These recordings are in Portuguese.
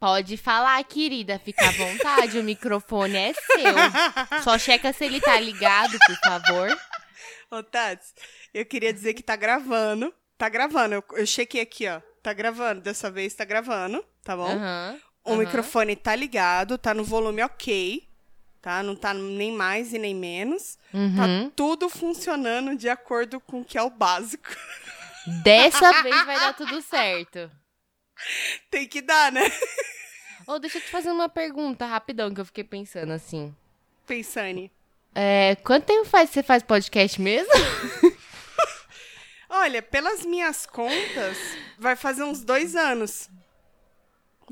Pode falar, querida, fica à vontade, o microfone é seu. Só checa se ele tá ligado, por favor. Ô, Tati, eu queria dizer que tá gravando. Tá gravando, eu, eu chequei aqui, ó. Tá gravando, dessa vez tá gravando, tá bom? Aham. O microfone tá ligado, tá no volume ok, tá? Não tá nem mais e nem menos. Tá Uhum. tudo funcionando de acordo com o que é o básico. Dessa vez vai dar tudo certo. Tem que dar, né? Ô, deixa eu te fazer uma pergunta rapidão que eu fiquei pensando assim. Pensane. É, quanto tempo faz que você faz podcast mesmo? Olha, pelas minhas contas, vai fazer uns dois anos.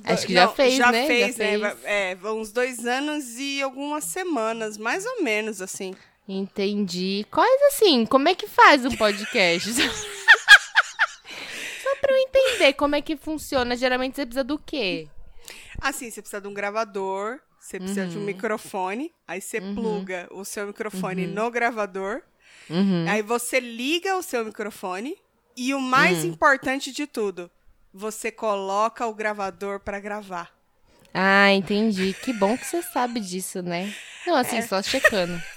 Acho que já fez, já né? Já Fez, né? fez. Vai- É, uns dois anos e algumas semanas, mais ou menos, assim. Entendi. Quais assim? Como é que faz um podcast? Pra eu entender como é que funciona. Geralmente você precisa do quê? Assim, você precisa de um gravador, você precisa de um microfone, aí você pluga o seu microfone no gravador, Uhum. aí você liga o seu microfone e o mais importante de tudo, você coloca o gravador pra gravar. Ah, entendi. Que bom que você sabe disso, né? Não, É. assim, só checando.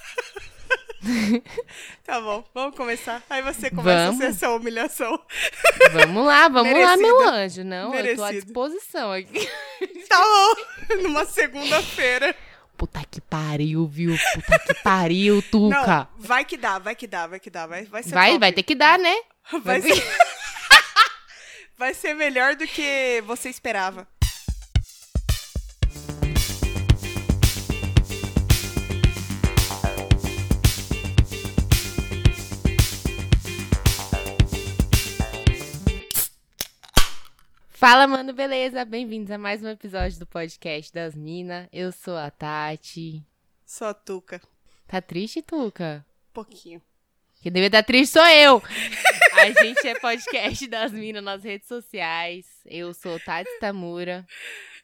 Tá bom, vamos começar. Aí você começa Vamos. a ser essa humilhação. Vamos lá, vamos lá, Merecido. meu anjo. Não, eu tô à Merecido. disposição aqui. Tá bom, numa segunda-feira. Puta que pariu, viu? Puta que pariu, Tuca. Não, vai que dá, vai que dá, vai que dá. Vai, vai ser Vai, top. vai ter que dar, né? Vai vai ser... vai ser melhor do que você esperava. Fala, mano, beleza? Bem-vindos a mais um episódio do podcast das Minas. Eu sou a Tati. Só tuca. Tá triste, Tuca? Um pouquinho. Quem devia estar triste sou eu. A gente é podcast das Minas nas redes sociais. Eu sou Tati Tamura.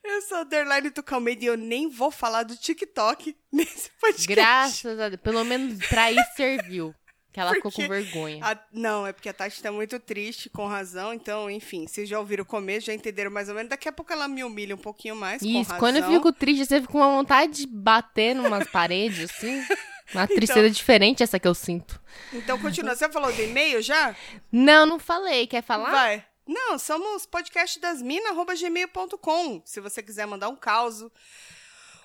Eu sou a Underline Tucalmeida e eu nem vou falar do TikTok nesse podcast. Graças a Deus. Pelo menos pra isso serviu. Que ela ficou com Porque vergonha. A- não, é porque a Tati tá muito triste, com razão. Então, enfim, vocês já ouviram o começo, já entenderam mais ou menos. Daqui a pouco ela me humilha um pouquinho mais, Isso, quando eu fico triste, você fica com uma vontade de bater numas paredes, assim. Uma tristeza diferente essa que eu sinto. Então, continua. Você falou do e-mail já? Não, não falei. Quer falar? Vai. Não, somos podcastdasmina.gmail.com. Se você quiser mandar um caos,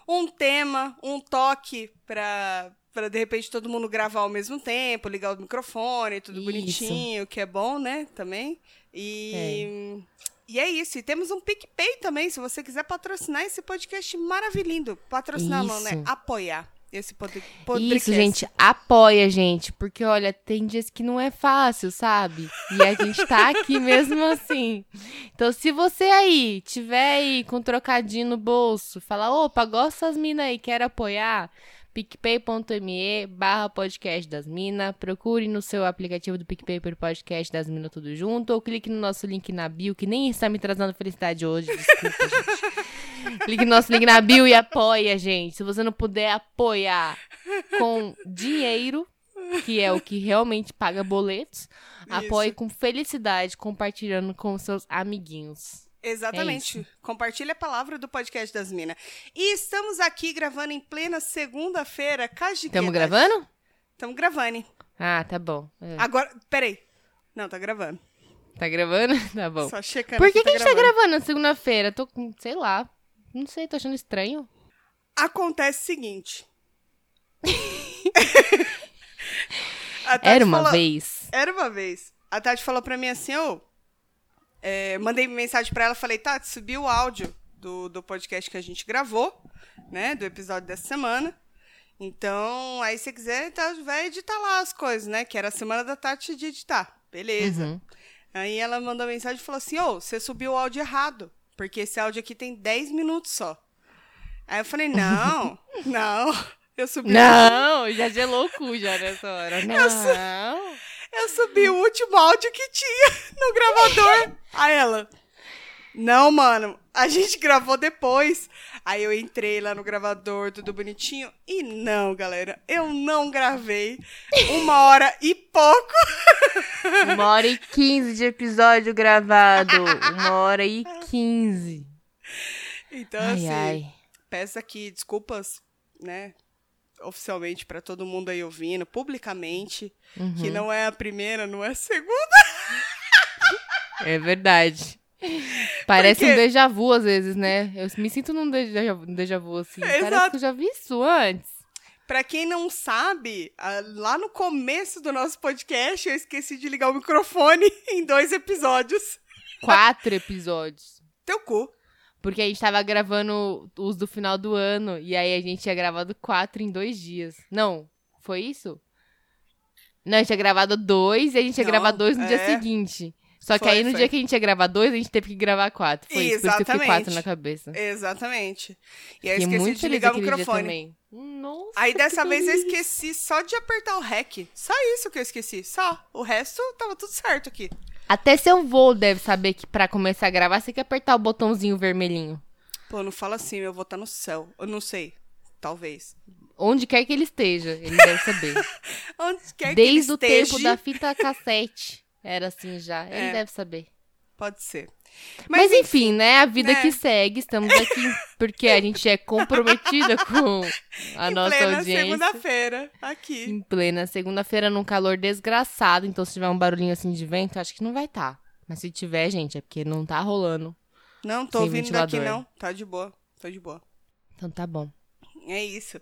um tema, um toque pra, pra de repente todo mundo gravar ao mesmo tempo, ligar o microfone, tudo Isso. bonitinho, que é bom, né? Também. E. E é isso. E temos um PicPay também, se você quiser patrocinar esse podcast maravilhoso. Patrocinar não, né? Isso. Apoiar esse pod- podcast. Isso, gente, apoia, gente. Porque, olha, tem dias que não é fácil, sabe? E a gente tá aqui mesmo assim. Então, se você aí tiver aí com um trocadinho no bolso, fala, opa, gosta das minas aí, quer apoiar? picpay.me barra podcast das minas. Procure no seu aplicativo do PicPay por podcast das minas tudo junto. Ou clique no nosso link na bio, que nem está me trazendo felicidade hoje. Desculpa, gente. Clique no nosso link na bio e apoia, gente. Se você não puder apoiar com dinheiro, que é o que realmente paga boletos, apoie com felicidade, compartilhando com seus amiguinhos. Exatamente. É Compartilhe a palavra do podcast das minas. E estamos aqui gravando em plena segunda-feira. Estamos gravando? Estamos gravando. Ah, tá bom. É. Agora, peraí. Não, tá gravando. Tá gravando? Tá bom. Só checando. Por que, que a gente tá gravando na segunda-feira? Tô com, sei lá. Não sei, tô achando estranho. Acontece o seguinte. Era uma falou- vez. Era uma vez. A Tati falou pra mim assim, ô. É, mandei mensagem pra ela, falei, Tati, subiu o áudio do, do podcast que a gente gravou, né? Do episódio dessa semana. Então, aí se você quiser, tá, vai editar lá as coisas, né? Que era a semana da Tati de editar. Beleza. Uhum. Aí ela mandou mensagem e falou assim, ô, você subiu o áudio errado. Porque esse áudio aqui tem 10 minutos só. Aí eu falei, não, não. Eu subi Não, já gelou o cu já nessa hora. Não. Eu subi o último áudio que tinha no gravador. Aí ela. Não, mano, a gente gravou depois. Aí eu entrei lá no gravador, tudo bonitinho. E não, galera, eu não gravei. Uma hora e pouco. Uma hora e quinze de episódio gravado. Uma hora e quinze. Então, Ai, assim, ai. peço aqui desculpas, né? Oficialmente pra todo mundo aí ouvindo, publicamente, Uhum. que não é a primeira, não é a segunda. É verdade. Parece Porque- um déjà vu às vezes, né? Eu me sinto num déjà, um déjà vu assim. Parece Exato. que eu já vi isso antes. Pra quem não sabe, lá no começo do nosso podcast, eu esqueci de ligar o microfone em dois episódios. Quatro episódios. Teu cu. Porque a gente tava gravando os do final do ano. E aí a gente tinha gravado quatro em dois dias. Não, foi isso? Não, a gente tinha gravado dois e a gente ia Não, gravar dois no dia é. seguinte. Só que Foi, aí no foi. dia que a gente ia gravar dois, a gente teve que gravar quatro. Foi isso, por isso que eu fiquei Exatamente. quatro na cabeça. Exatamente. E aí eu esqueci muito de ligar o dia microfone. também. Nossa, Aí dessa que vez eu esqueci só de apertar o REC. Só isso que eu esqueci. Só. O resto tava tudo certo aqui. Até seu voo deve saber que pra começar a gravar, você tem que apertar o botãozinho vermelhinho. Pô, não fala assim, eu vou estar no céu. Eu não sei. Talvez. Onde quer que ele esteja, ele deve saber. Onde quer Desde que o ele esteja, tempo da fita cassete. Era assim já. Ele É. deve saber. Pode ser. Mas, enfim, né? A vida né? que segue. Estamos aqui porque a gente é comprometida com a em nossa plena audiência. segunda-feira, aqui. Em plena segunda-feira, num calor desgraçado. Então, se tiver um barulhinho assim de vento, acho que não vai estar. Mas se tiver, gente, é porque não tá rolando. Não, tô ouvindo daqui não. Tá de boa. Tô de boa. Então tá bom. É isso.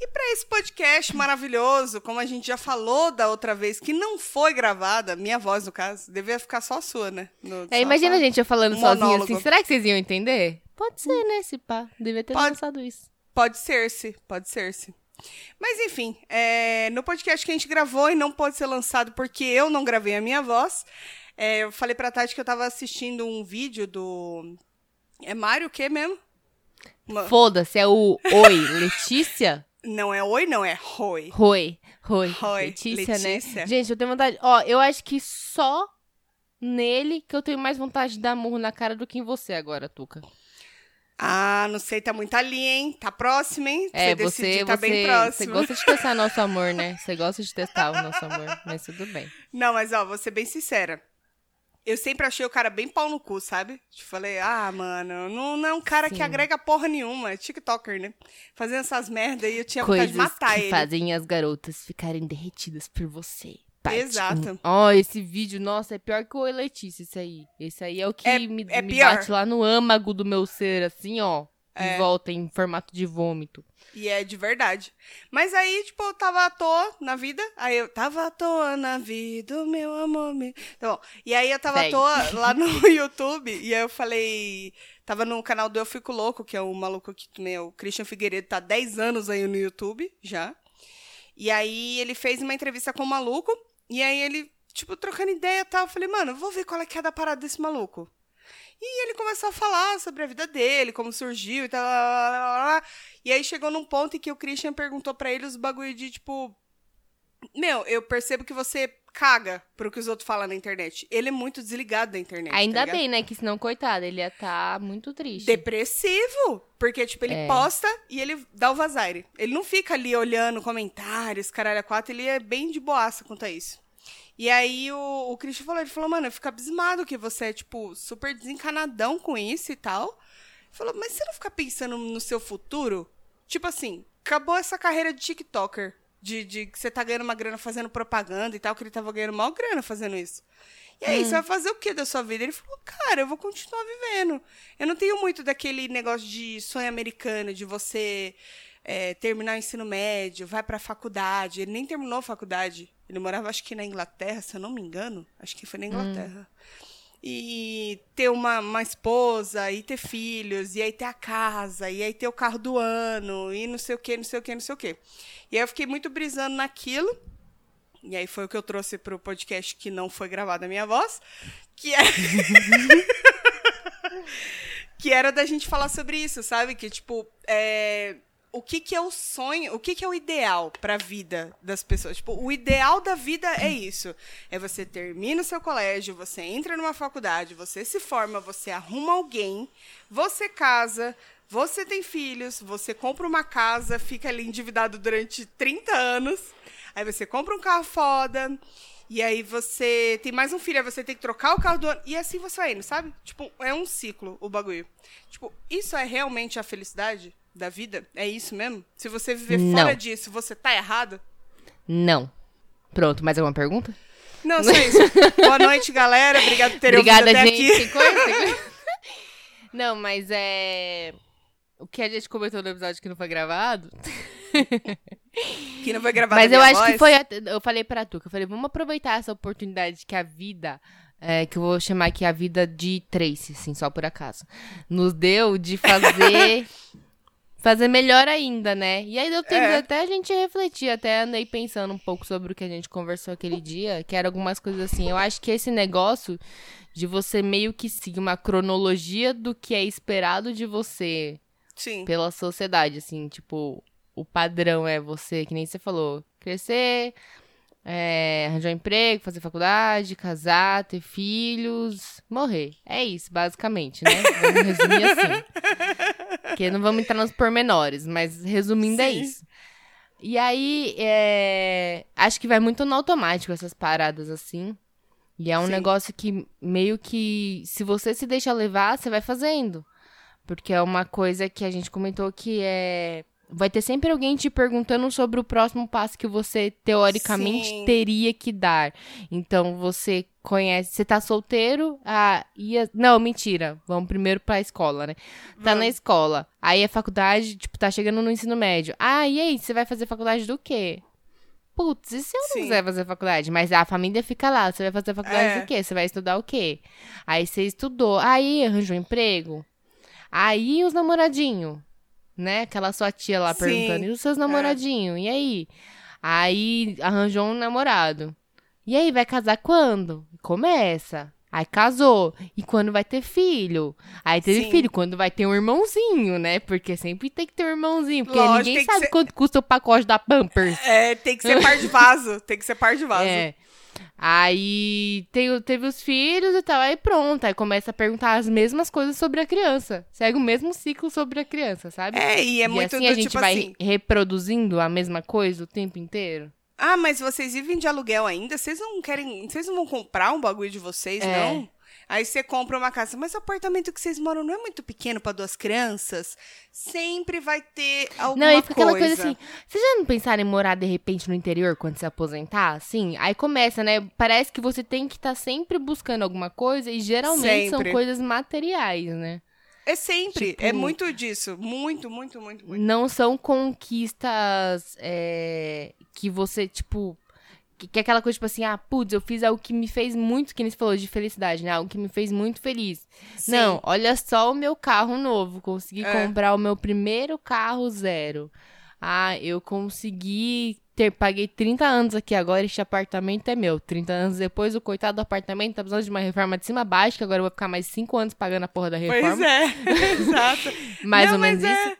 E para esse podcast maravilhoso, como a gente já falou da outra vez, que não foi gravada, minha voz no caso, devia ficar só a sua, né? No- É, imagina a gente eu falando sozinho assim. Será que vocês iam entender? Pode ser, né, esse pá. Devia ter Pode. lançado isso. Pode ser-se, pode ser-se. Mas enfim, é, no podcast que a gente gravou e não pôde ser lançado porque eu não gravei a minha voz, é, eu falei pra Tati que eu tava assistindo um vídeo do. É Mário o quê mesmo? Uma- Foda-se, é o Oi, Letícia? Não é oi, não, é Roi. Roi, Roi. Roi, Letícia, Letícia. né? Gente, eu tenho vontade. Ó, eu acho que só nele que eu tenho mais vontade de dar murro na cara do que em você agora, Tuca. Ah, não sei, tá muito ali, hein? Tá próximo, hein? É, você você, decidir, tá você, bem você próximo. gosta de testar nosso amor, né? Você gosta de testar o nosso amor, mas tudo bem. Não, mas ó, vou ser bem sincera. Eu sempre achei o cara bem pau no cu, sabe? Tipo, falei, ah, mano, não, não é um cara que Sim. agrega porra nenhuma. É TikToker, né? Fazendo essas merda aí, eu tinha vontade Coisas de matar que ele. fazem as garotas ficarem derretidas por você. Parte Exato. um. Ó, esse vídeo, nossa, é pior que o Letícia, esse aí. Esse aí é o que É- me, é me bate lá no âmago do meu ser, assim, ó. É. De volta em formato de vômito. E é de verdade. Mas aí, tipo, eu tava à toa na vida. Aí eu tava à toa na vida, meu amor. Me... Tá bom. E aí eu tava Segue. à toa lá no YouTube. E aí eu falei. Tava no canal do Eu Fico Louco, que é o maluco que também é o Christian Figueiredo, tá há 10 anos aí no YouTube já. E aí ele fez uma entrevista com o maluco. E aí ele, tipo, trocando ideia e tal. Eu falei, mano, vou ver qual é que é da parada desse maluco. E ele começou a falar sobre a vida dele, como surgiu e tal. lá, lá, lá, lá, lá. E aí chegou num ponto em que o Christian perguntou pra ele os bagulho de tipo. Meu, eu percebo que você caga pro que os outros falam na internet. Ele é muito desligado da internet. Ainda tá bem, né? Que senão, coitado, ele ia estar muito triste. Depressivo. Porque, tipo, ele É. posta e ele dá o vazaire. Ele não fica ali olhando comentários, caralho, a quatro. Ele é bem de boaça quanto a isso. E aí o, o Christian falou, ele falou, mano, eu fico abismado que você é, tipo, super desencanadão com isso e tal. Ele falou, mas você não fica pensando no seu futuro? Tipo assim, acabou essa carreira de TikToker. De, de que você tá ganhando uma grana fazendo propaganda e tal, que ele tava ganhando mal grana fazendo isso. E aí, você vai fazer o que da sua vida? Ele falou, cara, eu vou continuar vivendo. Eu não tenho muito daquele negócio de sonho americano, de você é, terminar o ensino médio, vai pra faculdade. Ele nem terminou a faculdade. Ele morava, acho que na Inglaterra, se eu não me engano. Acho que foi na Inglaterra. E ter uma, uma esposa, e ter filhos, e aí ter a casa, e aí ter o carro do ano, e não sei o que, não sei o que, não sei o que. E aí eu fiquei muito brisando naquilo. E aí foi o que eu trouxe pro podcast que não foi gravado a minha voz, que é que era da gente falar sobre isso, sabe? Que tipo, é... o que que é o sonho, o que que é o ideal pra vida das pessoas? Tipo, o ideal da vida é isso. É você termina o seu colégio, você entra numa faculdade, você se forma, você arruma alguém, você casa, você tem filhos, você compra uma casa, fica ali endividado durante 30 anos. Aí você compra um carro foda. E aí você tem mais um filho, aí você tem que trocar o carro do ano. E assim você vai indo, sabe? Tipo, é um ciclo o bagulho. Tipo, isso é realmente a felicidade da vida? É isso mesmo? Se você viver Não. fora disso, você tá errado? Não. Pronto, mais alguma pergunta? Não, só isso. Boa noite, galera. Obrigado por terem Obrigada, ouvido até gente. aqui. Coisa? Não, mas é. O que a gente comentou no episódio que não foi gravado. Que não foi gravado Mas eu acho que voz. foi. a- Eu falei pra tu, que eu falei, vamos aproveitar essa oportunidade que a vida. é, que eu vou chamar aqui a vida de Tracy, assim, só por acaso. Nos deu de fazer. Fazer melhor ainda, né? E aí deu tempo É. até a gente refletir. Até andei pensando um pouco sobre o que a gente conversou aquele dia, que era algumas coisas assim. Eu acho que esse negócio de você meio que seguir uma cronologia do que é esperado de você Sim. pela sociedade, assim, tipo, o padrão é você, que nem você falou, crescer, é, arranjar um emprego, fazer faculdade, casar, ter filhos, morrer. É isso, basicamente, né? Vamos resumir assim. Porque não vamos entrar nos pormenores, mas resumindo é Sim. isso. E aí, é, acho que vai muito no automático essas paradas assim. E é um Sim. negócio que meio que, se você se deixa levar, você vai fazendo. Porque é uma coisa que a gente comentou que é. Vai ter sempre alguém te perguntando sobre o próximo passo que você, teoricamente, Sim. teria que dar. Então, você conhece. Você tá solteiro? Ah, ia. Não, mentira. Vamos primeiro pra escola, né? Tá na escola. Aí a faculdade, tipo, tá chegando no ensino médio. Ah, e aí? Você vai fazer faculdade do quê? Putz, e se eu não Sim. quiser fazer faculdade? Mas a família fica lá. Você vai fazer faculdade É. do quê? Você vai estudar o quê? Aí você estudou. Aí arranjou emprego. Aí os namoradinhos, né? Aquela sua tia lá Sim. perguntando. E os seus namoradinhos? E aí? Aí arranjou um namorado. E aí, vai casar quando? Começa. Aí casou. E quando vai ter filho? Aí teve Sim. filho. Quando vai ter um irmãozinho, né? Porque sempre tem que ter um irmãozinho. Porque Lógico, ninguém sabe ser- quanto custa o pacote da Pampers. É, tem que ser par de vaso. Tem que ser par de vaso. É. Aí tem teve os filhos e tal, aí pronto. Aí começa a perguntar as mesmas coisas sobre a criança. Segue o mesmo ciclo sobre a criança, sabe? É, e é muito assim do a gente tipo vai assim. reproduzindo a mesma coisa o tempo inteiro. Ah, mas vocês vivem de aluguel ainda? Vocês não querem. Vocês não vão comprar um bagulho de vocês, É. não? Aí você compra uma casa, mas o apartamento que vocês moram não é muito pequeno para duas crianças? Sempre vai ter alguma não, e fica aquela coisa. coisa assim. Vocês já não pensaram em morar de repente no interior quando se aposentar? Assim? Aí começa, né? Parece que você tem que estar sempre buscando alguma coisa e geralmente Sempre. são coisas materiais, né? É sempre. Tipo- É muito disso. Muito, muito, muito, muito. não são conquistas é, que você, tipo. Que, que é aquela coisa, tipo assim, ah, putz, eu fiz algo que me fez muito, que nem você falou de felicidade, né? Algo que me fez muito feliz. Sim. Não, olha só o meu carro novo. Consegui É. comprar o meu primeiro carro zero. Ah, eu consegui ter, paguei 30 anos aqui agora, este apartamento é meu. 30 anos depois, o coitado do apartamento tá precisando de uma reforma de cima a baixo, que agora eu vou ficar mais 5 anos pagando a porra da reforma. Pois é. Exato. Mais Não, ou menos mas isso. é.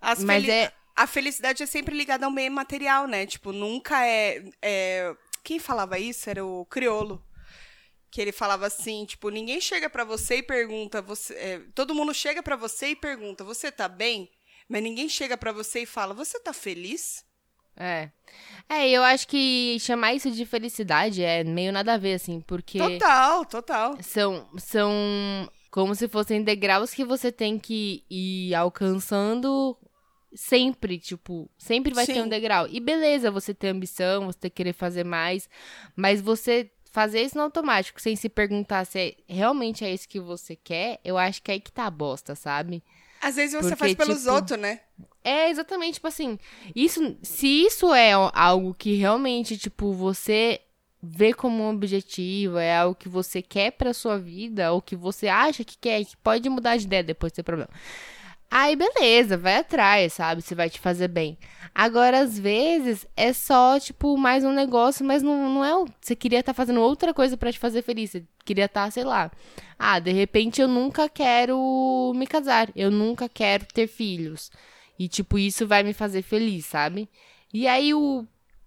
As Mas é- A felicidade é sempre ligada ao meio material, né? Tipo, nunca é, é- Quem falava isso era o Criolo. Que ele falava assim, tipo, ninguém chega pra você e pergunta, você, é, todo mundo chega pra você e pergunta, você tá bem? Mas ninguém chega pra você e fala, você tá feliz? É. É, eu acho que chamar isso de felicidade é meio nada a ver, assim, porque Total, total. são, são como se fossem degraus que você tem que ir alcançando sempre, tipo, sempre vai ter Sim. um degrau. E beleza, você ter ambição, você querer fazer mais, mas você fazer isso no automático, sem se perguntar se é- realmente é isso que você quer, eu acho que é aí que tá a bosta, sabe? Às vezes você Porque, faz pelos tipo, outros, né? É, exatamente, tipo assim, isso, se isso é algo que realmente, tipo, você vê como um objetivo, é algo que você quer pra sua vida, ou que você acha que quer, que pode mudar de ideia depois ter problema. Aí, beleza, vai atrás, sabe? Se vai te fazer bem. Agora, às vezes, é só, tipo, mais um negócio, mas não, não é. Você queria estar fazendo outra coisa pra te fazer feliz. Você queria estar, sei lá. Ah, de repente eu nunca quero me casar. Eu nunca quero ter filhos. E, tipo, isso vai me fazer feliz, sabe? E aí o.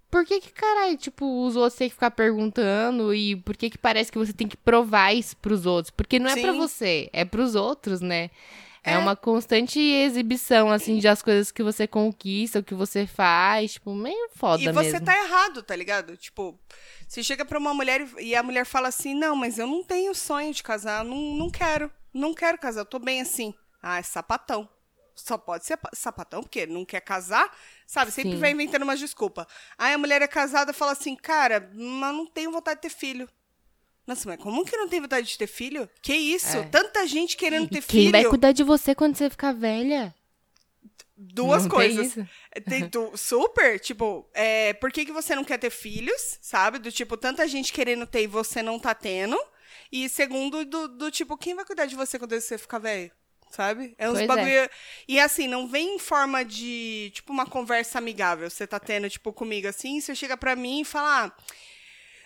Por que que, caralho, tipo, os outros têm que ficar perguntando e por que que parece que você tem que provar isso pros outros? Porque não é pra Sim. você, é pros outros, né? É. É. uma constante exibição, assim, de as coisas que você conquista, o que você faz. Tipo, meio foda E você mesmo. tá errado, tá ligado? Tipo, você chega pra uma mulher e- a mulher fala assim: Não, mas eu não tenho sonho de casar, não, não quero, não quero casar, eu tô bem assim. Ah, é sapatão. Só pode ser pa- sapatão, porque não quer casar, sabe? Sempre Sim. vai inventando uma desculpa. Aí a mulher é casada e fala assim: Cara, mas não tenho vontade de ter filho. Nossa, mas como que não tem vontade de ter filho? Que isso? É. Tanta gente querendo ter quem filho. vai cuidar de você quando você ficar velha? Duas Não tem coisas. isso? Tem tu- super, tipo, é, por que, que você não quer ter filhos, sabe? Do tipo, tanta gente querendo ter e você não tá tendo. E segundo, do, do tipo, quem vai cuidar de você quando você ficar velho? Sabe? É uns Pois é. bagulho. E assim, não vem em forma de, tipo, uma conversa amigável. Você tá tendo, tipo, comigo assim, você chega pra mim e fala, ah,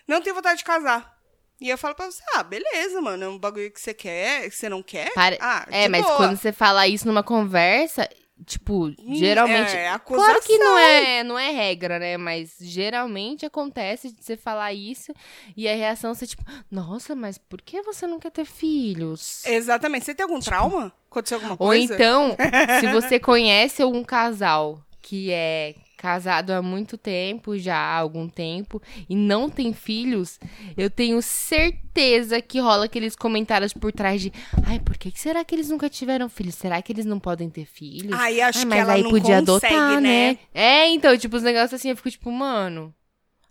não tenho vontade de casar. E eu falo pra você, ah, beleza, mano, é um bagulho que você quer, que você não quer. Ah, é, mas boa. quando você fala isso numa conversa, tipo, geralmente. é, claro que não acusação. é, não é regra, né? Mas geralmente acontece de você falar isso e a reação ser tipo, nossa, mas por que você não quer ter filhos? Exatamente. Você tem algum trauma? Aconteceu alguma Ou coisa? então, se você conhece algum casal que é casado há muito tempo, já há algum tempo, e não tem filhos, eu tenho certeza que rola aqueles comentários por trás de ai, por que, que será que eles nunca tiveram filhos? Será que eles não podem ter filhos? Aí acho que mas ela aí não podia consegue, adotar, né? né? É, então, tipo, os negócios assim, eu fico tipo, mano.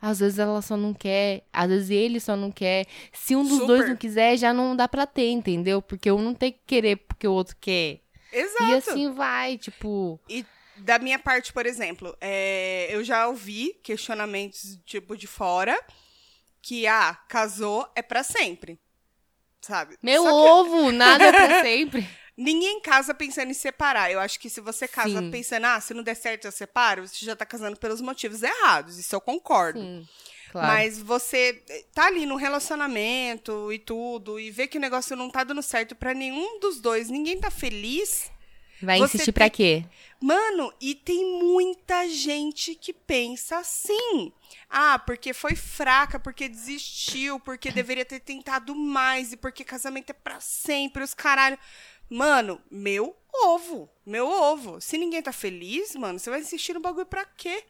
Às vezes ela só não quer, às vezes ele só não quer. Se um dos Super. dois não quiser, já não dá pra ter, entendeu? Porque um não tem que querer porque o outro quer. Exato. E assim vai, tipo. E da minha parte, por exemplo, é, eu já ouvi questionamentos, tipo, de fora, que, ah, casou é pra sempre. Sabe? Meu que ovo, nada pra sempre. ninguém casa pensando em separar. Eu acho que se você casa Sim. pensando, ah, se não der certo eu separo, você já tá casando pelos motivos errados. Isso eu concordo. Sim, claro. Mas você tá ali no relacionamento e tudo, e vê que o negócio não tá dando certo pra nenhum dos dois, ninguém tá feliz. Vai você insistir pra quê? Mano, e tem muita gente que pensa assim. Ah, porque foi fraca, porque desistiu, porque deveria ter tentado mais, e porque casamento é pra sempre, os caralho. Mano, meu ovo, meu ovo. Se ninguém tá feliz, mano, você vai insistir no bagulho pra quê?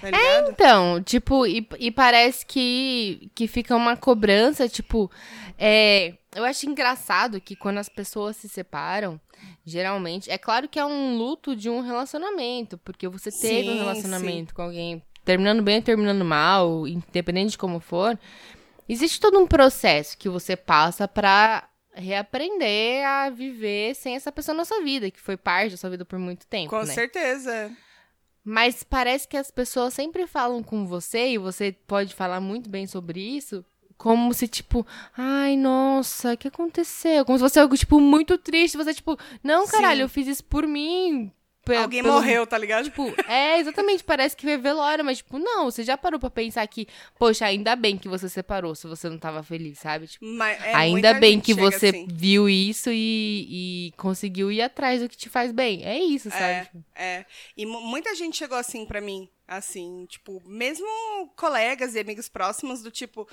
Tá ligado? Então, tipo, e, e parece que, que fica uma cobrança, tipo, é, eu acho engraçado que quando as pessoas se separam, geralmente, é claro que é um luto de um relacionamento, porque você teve um Sim, relacionamento com alguém, terminando bem ou terminando mal, independente de como for, existe todo um processo que você passa pra reaprender a viver sem essa pessoa na sua vida, que foi parte da sua vida por muito tempo, Com né? certeza. Mas parece que as pessoas sempre falam com você, e você pode falar muito bem sobre isso, como se, tipo, ai, nossa, o que aconteceu? Como se fosse algo, tipo, muito triste. Você, tipo, não, caralho, Sim. eu fiz isso por mim. Alguém pelo- morreu, tá ligado? Tipo, é, exatamente, parece que foi velório, mas, tipo, não, você já parou pra pensar que, poxa, ainda bem que você separou se você não tava feliz, sabe? Tipo, é, ainda bem que você assim. viu isso e, e conseguiu ir atrás do que te faz bem. É isso, sabe? Tipo, É, e mu- muita gente chegou assim pra mim, assim, tipo, mesmo colegas e amigos próximos do tipo,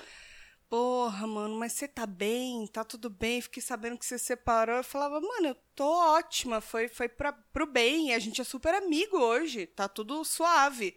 porra, mano, mas você tá bem? Tá tudo bem? Fiquei sabendo que você separou. Eu falava, mano, eu tô ótima, foi, foi pra, pro bem, a gente é super amigo hoje, tá tudo suave.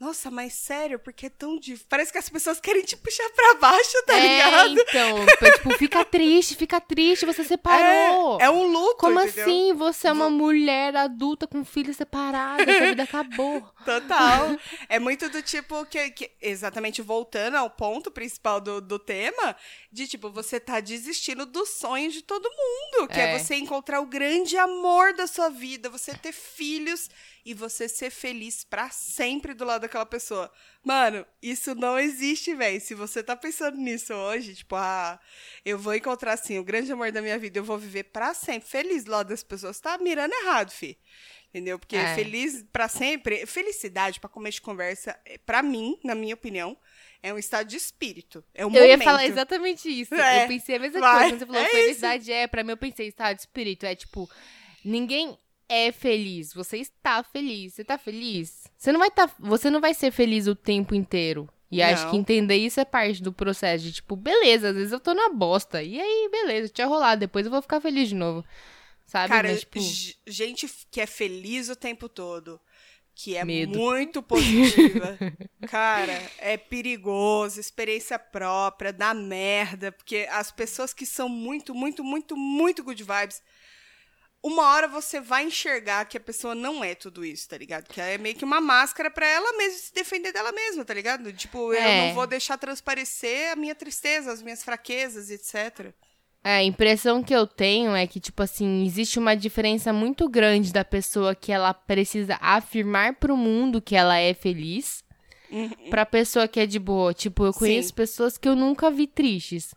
Nossa, mas sério, porque é tão difícil. Parece que as pessoas querem te puxar pra baixo, tá é, ligado? então, tipo, fica triste, fica triste, você separou. É, é um luto, Como entendeu? assim? Você é uma mulher adulta com filho separado, sua vida acabou. Total. é muito do tipo que, que- exatamente voltando ao ponto principal do, do tema, de tipo, você tá desistindo dos sonhos de todo mundo, que é. É. você encontrar o grande amor da sua vida, você ter filhos e você ser feliz pra sempre do lado daquela pessoa. Mano, isso não existe, velho. Se você tá pensando nisso hoje, tipo, ah, eu vou encontrar assim o grande amor da minha vida, eu vou viver pra sempre feliz do lado das pessoas, tá mirando errado, fi. Entendeu? Porque É. feliz pra sempre, felicidade pra comer de conversa, é, pra mim, na minha opinião, é um estado de espírito. É um Eu ia momento. falar exatamente isso. É, eu pensei a mesma vai, coisa. Quando você falou é felicidade é, pra mim eu pensei estado de espírito. É tipo, ninguém é feliz. Você está feliz. Você tá feliz? Você não vai tá, você não vai ser feliz o tempo inteiro. E acho Não. que entender isso é parte do processo de tipo, beleza, às vezes eu tô na bosta. E aí, beleza, tinha rolado, depois eu vou ficar feliz de novo. sabe? Cara, Mas, tipo, gente que é feliz o tempo todo, que é Medo. muito positiva, cara, é perigoso, experiência própria, dá merda, porque as pessoas que são muito, muito, muito, muito good vibes, uma hora você vai enxergar que a pessoa não é tudo isso, tá ligado? Que é meio que uma máscara pra ela mesma se defender dela mesma, tá ligado? Tipo, eu É. não vou deixar transparecer a minha tristeza, as minhas fraquezas, etc. É, a impressão que eu tenho é que, tipo assim, existe uma diferença muito grande da pessoa que ela precisa afirmar pro mundo que ela é feliz pra pessoa que é de boa. Tipo, eu conheço Sim. pessoas que eu nunca vi tristes.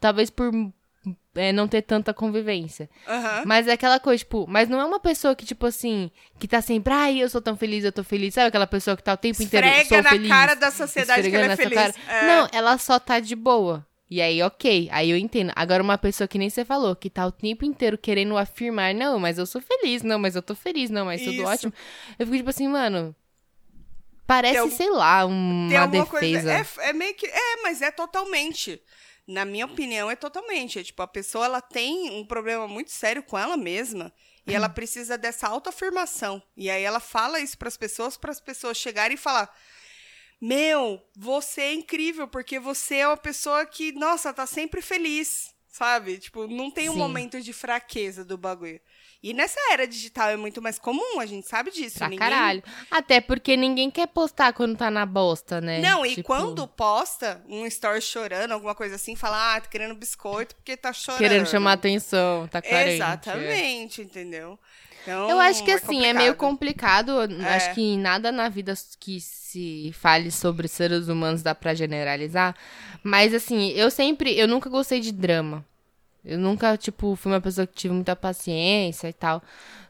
Talvez por é, não ter tanta convivência. Aham. Mas é aquela coisa, tipo, mas não é uma pessoa que, tipo assim, que tá sempre, ai, eu sou tão feliz, eu tô feliz. Sabe aquela pessoa que tá o tempo inteiro, Esfrega na feliz. cara da sociedade que ela é feliz. cara. É. Não, ela só tá de boa. E aí, ok, aí eu entendo. Agora, uma pessoa que nem você falou, que tá o tempo inteiro querendo afirmar, não, mas eu sou feliz, não, mas eu tô feliz, não, mas tudo Isso. ótimo. Eu fico tipo assim, mano. Parece, Tem sei lá, uma Tem alguma defesa. coisa. É, é meio que. É, mas é totalmente. Na minha opinião, é totalmente. É, tipo, a pessoa ela tem um problema muito sério com ela mesma. E ela precisa dessa autoafirmação. E aí ela fala isso pras pessoas, para as pessoas chegarem e falar: Meu, você é incrível, porque você é uma pessoa que, nossa, tá sempre feliz. Sabe? Tipo, não tem um Sim. momento de fraqueza do bagulho. E nessa era digital é muito mais comum, a gente sabe disso. Pra ninguém- caralho. Até porque ninguém quer postar quando tá na bosta, né? Não, e Tipo, quando posta um story chorando, alguma coisa assim, fala, ah, tá querendo biscoito porque tá chorando. Querendo chamar atenção, tá carente. é. Exatamente, entendeu? Então, Eu acho que assim, é meio complicado. complicado. É. Acho que nada na vida que se fale sobre seres humanos dá pra generalizar. Mas assim, eu sempre. Eu nunca gostei de drama. Eu nunca, tipo, fui uma pessoa que tive muita paciência e tal.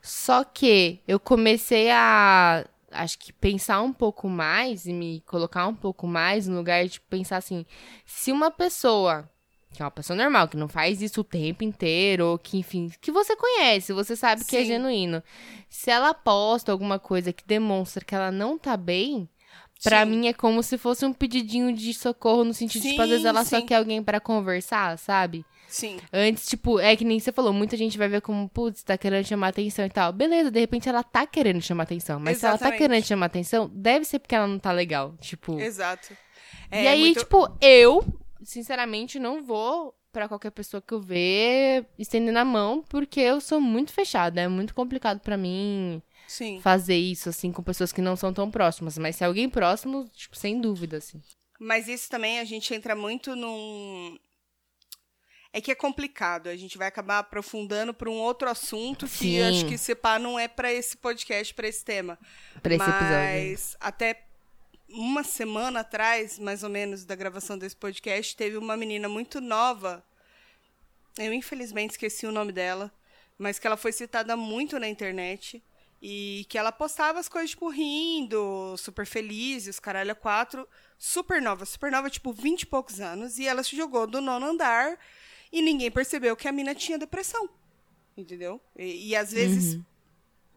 Só que eu comecei a. Acho que pensar um pouco mais e me colocar um pouco mais no lugar de pensar assim: se uma pessoa que é uma pessoa normal, que não faz isso o tempo inteiro, ou que, enfim, que você conhece, você sabe que é Sim. genuíno. Se ela posta alguma coisa que demonstra que ela não tá bem, pra Sim. mim é como se fosse um pedidinho de socorro, no sentido de, tipo, às vezes Sim, ela só sim. quer alguém pra conversar, sabe? Sim, Antes, tipo, é que nem você falou, muita gente vai ver como, putz, tá querendo chamar atenção e tal. Beleza, de repente ela tá querendo chamar atenção. Mas se ela tá Exatamente. querendo chamar atenção, deve ser porque ela não tá legal. Tipo. exato. E É aí, muito- tipo, eu, sinceramente, não vou pra qualquer pessoa que eu ver estendendo a mão, porque eu sou muito fechada. É muito complicado pra mim Sim. fazer isso, assim, com pessoas que não são tão próximas. Mas se é alguém próximo, tipo, sem dúvida, assim. Mas isso também a gente entra muito num. É que é complicado. A gente vai acabar aprofundando para um outro assunto que Sim. acho que se pá não é para esse podcast, para esse tema. Pra esse episódio. Mas até uma semana atrás, mais ou menos, da gravação desse podcast, teve uma menina muito nova. Eu infelizmente esqueci o nome dela, mas que ela foi citada muito na internet e que ela postava as coisas tipo rindo, super feliz, os caralho quatro, super nova, super nova, tipo 20 e poucos anos, e ela se jogou do nono andar e ninguém percebeu que a mina tinha depressão. Entendeu? E, e às vezes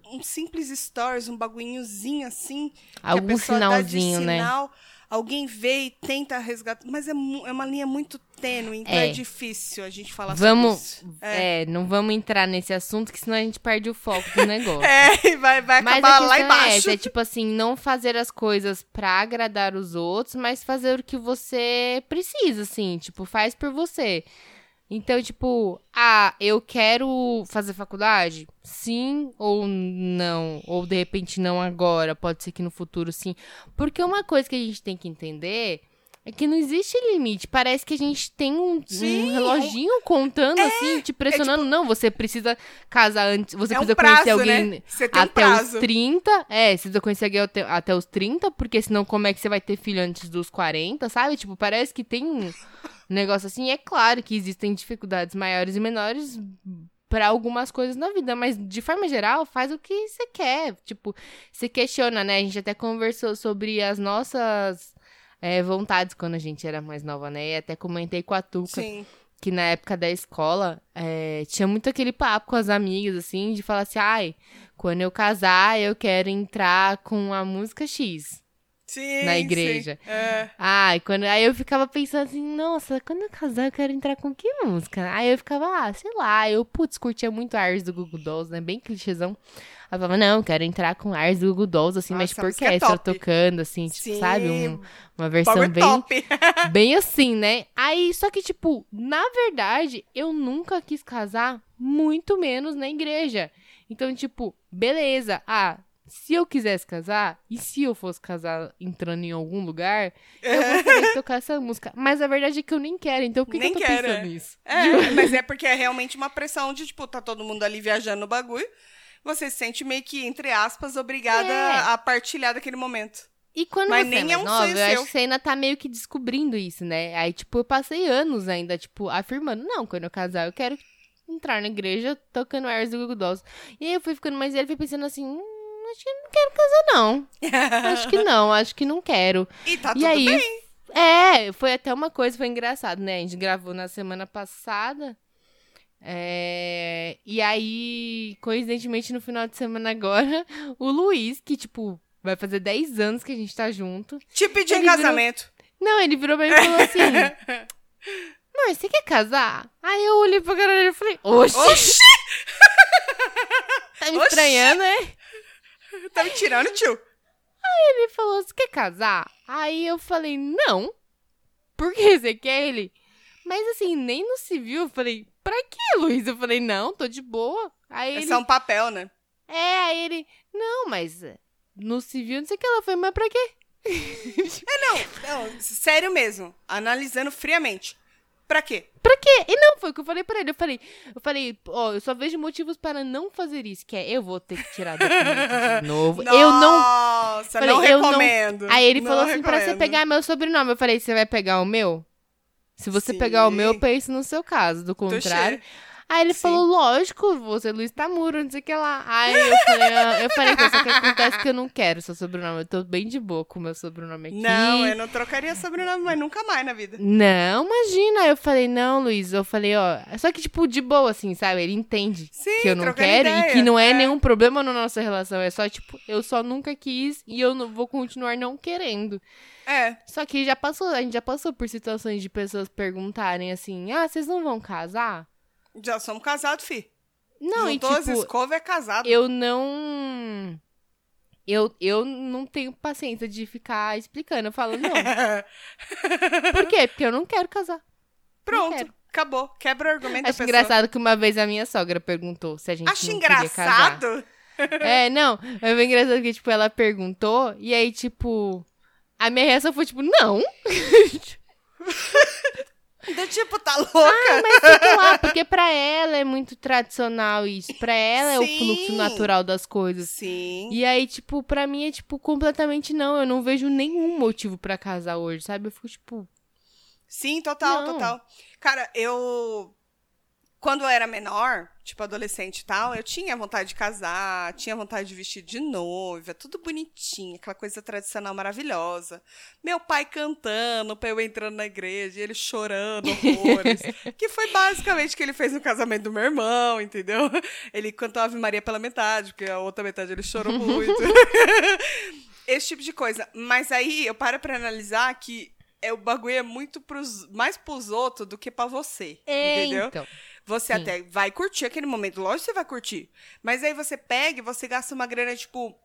um simples stories, um bagulhinhozinho assim, Algum sinalzinho, né? sinal, alguém vê e tenta resgatar, mas é, é uma linha muito tênue, então é, É. difícil a gente falar Vamos. sobre isso. É. não vamos entrar nesse assunto, que senão a gente perde o foco do negócio. É, vai, vai Mas acabar lá é embaixo. essa, é tipo assim, não fazer as coisas pra agradar os outros, mas fazer o que você precisa, assim, tipo, faz por você. Então, tipo, ah, eu quero fazer faculdade? Sim ou não? Ou de repente não agora, pode ser que no futuro sim. Porque uma coisa que a gente tem que entender é que não existe limite. Parece que a gente tem um, Sim, um reloginho contando assim, te pressionando. não, você precisa casar antes, você É um precisa prazo, conhecer alguém né? Tem um até prazo. os 30. É, você precisa conhecer alguém até, até os 30, porque senão como é que você vai ter filho antes dos 40, sabe? Tipo, parece que tem um negócio assim. É claro que existem dificuldades maiores e menores pra algumas coisas na vida, mas de forma geral, faz o que você quer. Tipo, você questiona, né? A gente até conversou sobre as nossas é, vontades quando a gente era mais nova, né? E até comentei com a Tuca Sim. que na época da escola é, tinha muito aquele papo com as amigas, assim, de falar assim, ai, quando eu casar, eu quero entrar com a música X. Sim, na sim. igreja. É. Ai, quando, aí eu ficava pensando assim, nossa, quando eu casar eu quero entrar com que música? Aí eu ficava, ah, sei lá, eu, putz, curtia muito Ars do Google Dolls, né, bem clichêzão. Eu falava, não, quero entrar com Ars do Google Dolls, assim, mas Nossa, tipo a música é orquestra top. tocando, assim, tipo, Sim. sabe? Um- uma versão Bagulho bem, top. bem assim, né? Aí, só que, tipo, na verdade, eu nunca quis casar, muito menos na igreja. Então, tipo, beleza. Ah, se eu quisesse casar, e se eu fosse casar entrando em algum lugar, eu gostaria de tocar essa música. Mas a verdade é que eu nem quero, então por que, Nem que eu tô quero, pensando é. nisso? É, mas é porque é realmente uma pressão de, tipo, tá todo mundo ali viajando no bagulho. Você se sente meio que, entre aspas, obrigada É. a partilhar daquele momento. E quando Mas você nem é é um nova, eu seu. acho que você ainda tá meio que descobrindo isso, né? Aí, tipo, eu passei anos ainda, tipo, afirmando, não, quando eu casar, eu quero entrar na igreja tocando airs do Google Dolls. E aí eu fui ficando mais velha e fui pensando assim, hum, acho que eu não quero casar, não. Acho que não, acho que não quero. E tá e tudo aí, bem. é, foi até uma coisa, foi engraçado, né? A gente gravou na semana passada. É, e aí, coincidentemente, no final de semana agora, o Luiz, que, tipo, vai fazer 10 anos que a gente tá junto. Te pedi em Ele virou- casamento. Não, ele virou pra mim e falou assim: Amor, você quer casar? Aí eu olhei pra cara dele e falei: Oxi, Oxi! tá me oxi. estranhando, né? Tá me tirando, tio. Ele falou: Você quer casar? Aí eu falei: Não. Por que você quer ele? Mas assim, nem no civil eu falei: Pra que, Luiz? Eu falei: Não, tô de boa. Aí É ele: só um papel, né? É, aí ele: Não, mas eh, no civil não sei o que ela foi, mas pra quê? Não, sério mesmo. Analisando friamente. Pra quê? Pra quê? E não, foi o que eu falei pra ele. Eu falei, eu falei, ó, eu só vejo motivos para não fazer isso, que é eu vou ter que tirar documento de novo. eu não. Nossa, não eu não- recomendo. Aí ele Não falou assim, pra você recomendo. pegar meu sobrenome. Eu falei, você vai pegar o meu? Se você Sim. pegar o meu, eu penso no seu caso. Do contrário. Aí ele Sim. falou, lógico, você é Luiz Tamuro, não sei o que lá. Aí eu falei, ah, eu falei, então, só que acontece que eu não quero seu sobrenome. Eu tô bem de boa com o meu sobrenome aqui. Não, eu não trocaria sobrenome, mas nunca mais na vida. Não, imagina. Aí Eu falei, não, Luiz. Eu falei, ó. Só que, tipo, de boa, assim, sabe? Ele entende Sim, que eu não quero ideia. e que não é, É. nenhum problema na nossa relação. É só, tipo, eu só nunca quis e eu não vou continuar não querendo. É. Só que já passou, a gente já passou por situações de pessoas perguntarem assim: ah, vocês não vão casar? Já somos casados, fi. Não, e Juntou as tipo, escovas é casado. eu não. Eu, eu não tenho paciência de ficar explicando. Eu falo, não. Por quê? Porque eu não quero casar. Pronto, acabou. Quebra o argumento Acho engraçado que uma vez a minha sogra perguntou se a gente Acho não queria casar. engraçado? É, não. É bem engraçado que, tipo, ela perguntou e aí, tipo... A minha reação foi, tipo, não. Do tipo, tá Ah, louca? Mas fica lá, porque pra ela é muito tradicional isso. Pra ela é o Sim. fluxo natural das coisas. Sim. E aí, tipo, pra mim é, tipo, completamente não. Eu não vejo nenhum motivo pra casar hoje, sabe? Eu fico, tipo... Sim, total, Não. total. Cara, eu. Quando eu era menor, tipo adolescente e tal, eu tinha vontade de casar, tinha vontade de vestir de noiva, tudo bonitinho, aquela coisa tradicional maravilhosa. Meu pai cantando pra eu entrando na igreja, e ele chorando horrores. que foi basicamente o que ele fez no casamento do meu irmão, entendeu? Ele cantou Ave Maria pela metade, porque a outra metade ele chorou muito. Esse tipo de coisa. Mas aí eu paro pra analisar que é, o bagulho é muito pros, mais pros outros do que pra você. É, entendeu? então. Você Sim. até vai curtir aquele momento, lógico que você vai curtir. Mas aí você pega e você gasta uma grana, tipo,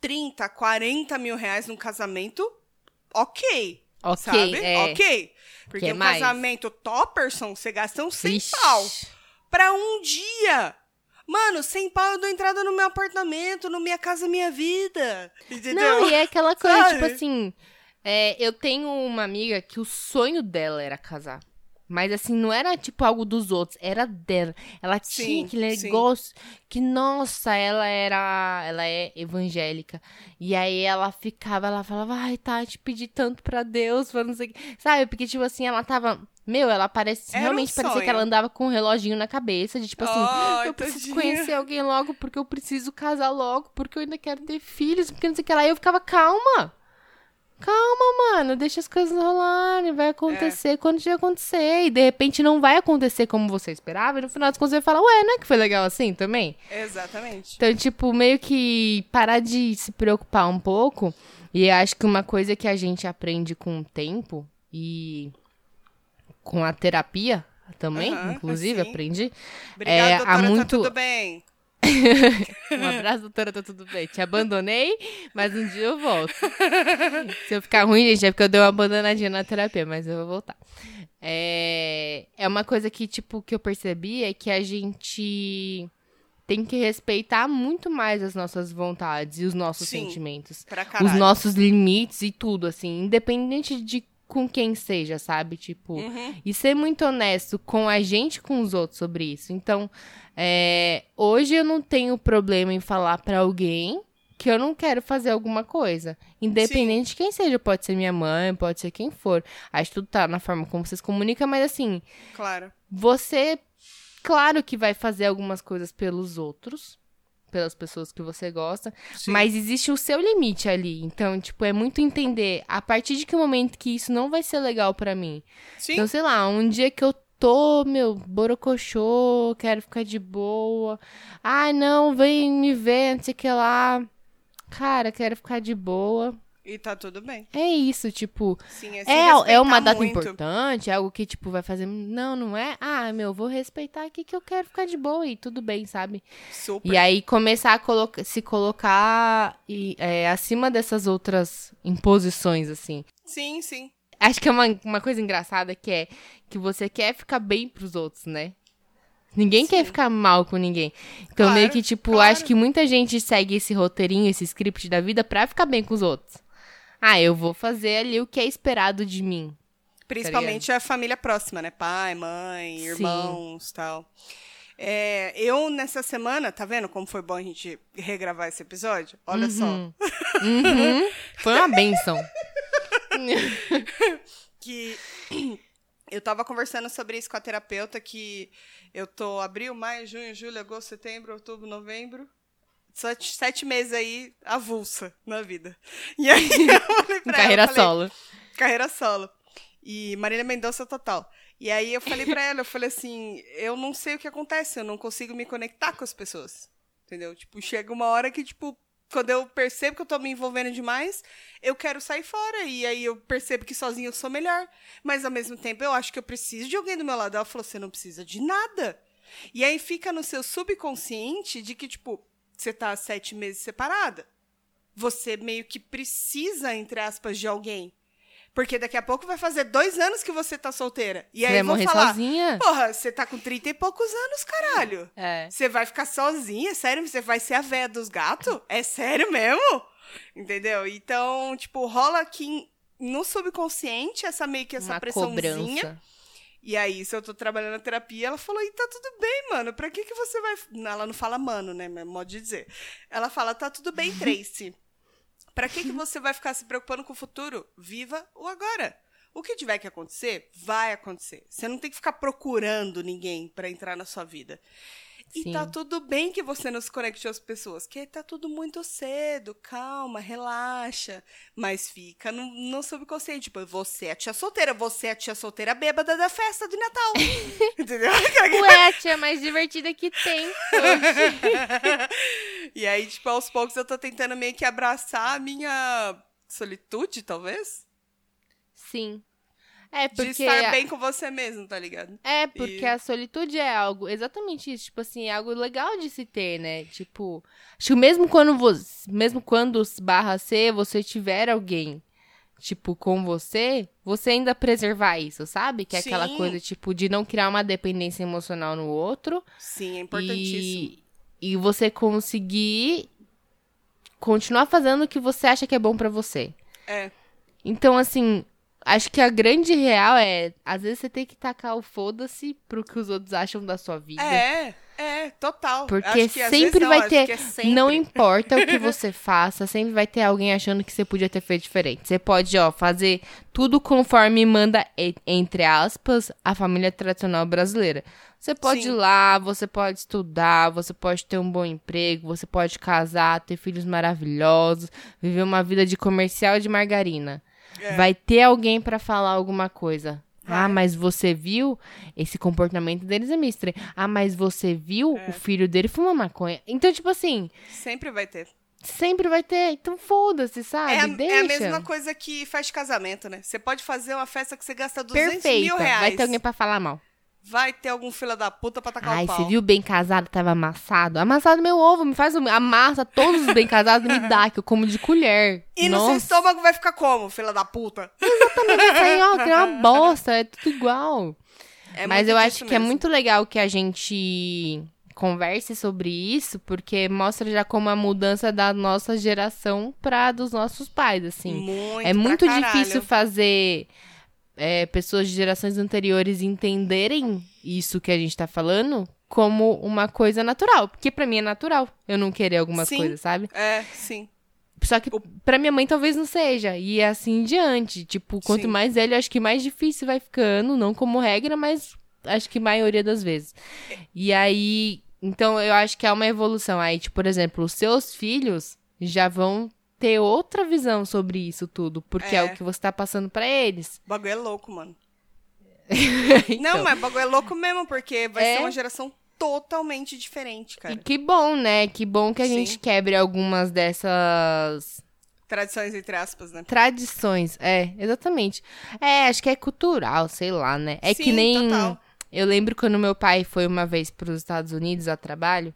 30, 40 mil reais num casamento, ok. Ok, sabe? é. Ok. Porque um mais? casamento topperson, você gasta uns 100 Vixe. pau pra um dia. Mano, 100 pau eu dou entrada no meu apartamento, no Minha Casa Minha Vida. Entendeu? Não, e é aquela coisa, Sabe? tipo assim... é, eu tenho uma amiga que o sonho dela era casar. Mas assim, não era tipo algo dos outros, era dela. Ela Sim, tinha aquele sim. negócio que, nossa, ela era. Ela é evangélica. E aí ela ficava, ela falava, ai, tá, te pedi tanto pra Deus, pra não sei o que. Sabe? Porque, tipo assim, ela tava. Meu, ela parece. Era um realmente parecia sonho. que ela andava com um reloginho na cabeça. De tipo assim, Ai, eu preciso tadinha. conhecer alguém logo, porque eu preciso casar logo, porque eu ainda quero ter filhos, porque não sei o que lá. E eu ficava, calma. Calma, mano, deixa as coisas rolarem, vai acontecer quando tiver acontecer. E de repente não vai acontecer como você esperava, e no final das contas você fala, ué, não é que foi legal assim também? Exatamente. Então, tipo, meio que parar de se preocupar um pouco. E acho que uma coisa que a gente aprende com o tempo e com a terapia também, inclusive, aprendi. Obrigada, É, há doutora, muito- tá tudo bem. Um abraço, doutora, tá tudo bem. Te abandonei, mas um dia eu volto. Se eu ficar ruim, gente, é porque eu dei uma abandonadinha na terapia, mas eu vou voltar. É, é uma coisa que, tipo, que eu percebi é que a gente tem que respeitar muito mais as nossas vontades e os nossos Sim, sentimentos. Pra caralho. Os nossos limites e tudo, assim, independente de com quem seja, sabe? Tipo, Uhum. e ser muito honesto com a gente com os outros sobre isso. Então, é, hoje eu não tenho problema em falar pra alguém que eu não quero fazer alguma coisa. Independente de quem seja. Pode ser minha mãe, pode ser quem for. Acho que tudo tá na forma como você se comunica, mas assim, Claro. você, claro que vai fazer algumas coisas pelos outros, pelas pessoas que você gosta, Sim. mas existe o seu limite ali. Então, tipo, é muito entender a partir de que momento que isso não vai ser legal pra mim. Sim. Então, sei lá, um dia que eu tô, meu, borocochô, quero ficar de boa. Ai, não, vem me ver, não sei o que lá. Cara, quero ficar de boa. E tá tudo bem. É isso, tipo, Sim, é, é, é uma data muito. importante, é algo que, tipo, vai fazer. Não, não é? Ah, meu, vou respeitar aqui que eu quero ficar de boa e tudo bem, sabe? Super. E aí começar a coloca- se colocar e, é, acima dessas outras imposições, assim. Sim, sim. Acho que é uma, uma coisa engraçada que é que você quer ficar bem pros outros, né? Ninguém quer Sim. ficar mal com ninguém. Então, Claro, meio que, tipo, claro. acho que muita gente segue esse roteirinho, esse script da vida pra ficar bem com os outros. Ah, eu vou fazer ali o que é esperado de mim. Principalmente a família próxima, né? Pai, mãe, Sim. irmãos tal. É, eu, nessa semana, tá vendo como foi bom a gente regravar esse episódio? Olha só. Uhum. Uhum. Foi uma benção. que eu tava conversando sobre isso com a terapeuta que eu tô abril, maio, junho, julho, agosto, setembro, outubro, novembro. Sete, sete meses aí avulsa na vida. E aí eu falei pra Carreira ela, falei, solo. Carreira solo. E Marília Mendonça total. E aí eu falei pra ela, eu falei assim, eu não sei o que acontece, eu não consigo me conectar com as pessoas. Entendeu? Tipo, chega uma hora que, tipo, quando eu percebo que eu tô me envolvendo demais, eu quero sair fora. E aí eu percebo que sozinho eu sou melhor. Mas ao mesmo tempo eu acho que eu preciso de alguém do meu lado. Ela falou: você não precisa de nada. E aí fica no seu subconsciente de que, tipo, você tá sete meses separada. Você meio que precisa, entre aspas, de alguém. Porque daqui a pouco vai fazer dois anos que você tá solteira. E aí vai morrer falar, sozinha? porra, você tá com trinta e poucos anos, caralho. É. Você vai ficar sozinha? Sério? Você vai ser a véia dos gatos? É sério mesmo? Entendeu? Então, tipo, rola aqui no subconsciente essa meio que essa Uma pressãozinha. cobrança. E aí, se eu tô trabalhando na terapia, ela falou, e tá tudo bem, mano. Pra que que você vai... Ela não fala mano, né? Mas é modo de dizer. Ela fala, tá tudo bem, Tracy. Pra que que você vai ficar se preocupando com o futuro? Viva o agora. O que tiver que acontecer, vai acontecer. Você não tem que ficar procurando ninguém pra entrar na sua vida. E Sim. tá tudo bem que você não se conecte às pessoas, que tá tudo muito cedo, calma, relaxa. Mas fica no, no subconsciente. Tipo, você é a tia solteira, você é a tia solteira bêbada da festa de Natal. Entendeu? Ué, a tia mais divertida que tem. e aí, tipo, aos poucos eu tô tentando meio que abraçar a minha solitude, talvez? Sim. É, De porque. estar bem com você mesmo, tá ligado? É, porque E- a solitude é algo, exatamente isso, tipo assim, é algo legal de se ter, né? Tipo, acho que mesmo quando você, mesmo quando barra C, você tiver alguém, tipo, com você, você ainda preservar isso, sabe? Que é aquela Sim. coisa, tipo, de não criar uma dependência emocional no outro. Sim, é importantíssimo. E, e você conseguir continuar fazendo o que você acha que é bom pra você. É. Então, assim, acho que a grande real é, às vezes você tem que tacar o foda-se pro que os outros acham da sua vida. É, é, total. Porque sempre não, vai ter. é sempre. Não importa o que você faça, sempre vai ter alguém achando que você podia ter feito diferente. Você pode, ó, fazer tudo conforme manda, entre aspas, a família tradicional brasileira. Você pode Sim. ir lá, você pode estudar, você pode ter um bom emprego, você pode casar, ter filhos maravilhosos, viver uma vida de comercial de margarina. É. Vai ter alguém pra falar alguma coisa. Ah, mas você viu? Esse comportamento deles é meio estranho. Ah, mas você viu? É. O filho dele fuma maconha. Então, tipo assim, Sempre vai ter. sempre vai ter. Então foda-se, sabe? É a, Deixa. é a mesma coisa que faz casamento, né? Você pode fazer uma festa que você gasta 200 Perfeita. mil reais. Vai ter alguém pra falar mal. Vai ter algum fila da puta pra tacar Ai, o pau. você viu bem casado, tava amassado? Amassado meu ovo, me faz um... Amassa todos os bem casados e me dá, que eu como de colher. E no seu Nossa, estômago vai ficar como, fila da puta? vai sair, ó, que é uma bosta, é tudo igual. É Mas eu acho que é mesmo. muito legal que a gente converse sobre isso, porque mostra já como a mudança da nossa geração pra dos nossos pais, assim. Muito é muito caralho. difícil fazer é, pessoas de gerações anteriores entenderem isso que a gente tá falando como uma coisa natural. Porque pra mim é natural eu não querer algumas Sim. coisas, sabe? É, sim. Só que pra minha mãe talvez não seja. E é assim em diante. Tipo, quanto Sim. mais velho, acho que mais difícil vai ficando. Não como regra, mas acho que maioria das vezes. E aí. Então eu acho que é uma evolução. Aí, tipo, por exemplo, os seus filhos já vão ter outra visão sobre isso tudo. Porque é, É. o que você tá passando pra eles. O bagulho é louco, mano. Então, Não, mas o bagulho é louco mesmo, porque vai É. ser uma geração totalmente diferente, cara. E que bom, né? Que bom que a Sim. gente quebre algumas dessas Tradições entre aspas, né? Tradições, é, exatamente. É, acho que é cultural, sei lá, né? É Sim, que nem. total. Eu lembro quando meu pai foi uma vez para os Estados Unidos a trabalho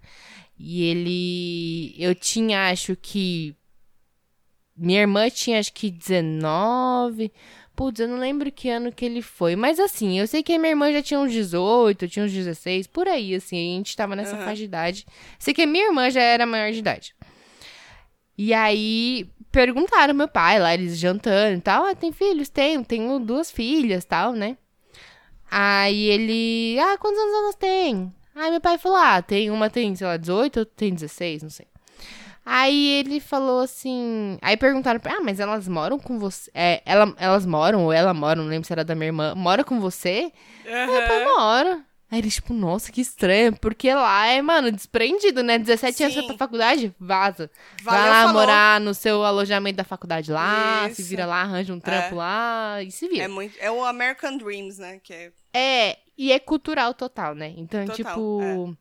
e ele. Eu tinha, acho que. Minha irmã tinha, acho que 19. Putz, eu não lembro que ano que ele foi. Mas assim, eu sei que a minha irmã já tinha uns 18, tinha uns 16, por aí, assim. A gente tava nessa Aham. faixa de idade. Sei que a minha irmã já era maior de idade. E aí, perguntaram meu pai lá, eles jantando e tal. Ah, tem filhos? Tenho, tenho duas filhas tal, né? Aí ele, ah, quantos anos elas têm? Aí meu pai falou, ah, tem uma tem, sei lá, 18, outra tem 16, não sei. Aí ele falou assim. Aí perguntaram pra ah, mas elas moram com você? É, ela, elas moram, ou ela mora, não lembro se era da minha irmã. Mora com você? Aí meu pai mora. Aí ele, tipo, nossa, que estranho. Porque lá é, mano, desprendido, né? 17 anos Sim. vai pra faculdade, vaza. Valeu, vai lá falou. morar no seu alojamento da faculdade lá, se Isso. vira lá, arranja um trampo É. lá e se vira. É, muito, é o American Dreams, né? Que é, É, e é cultural total, né? Então, Total, tipo.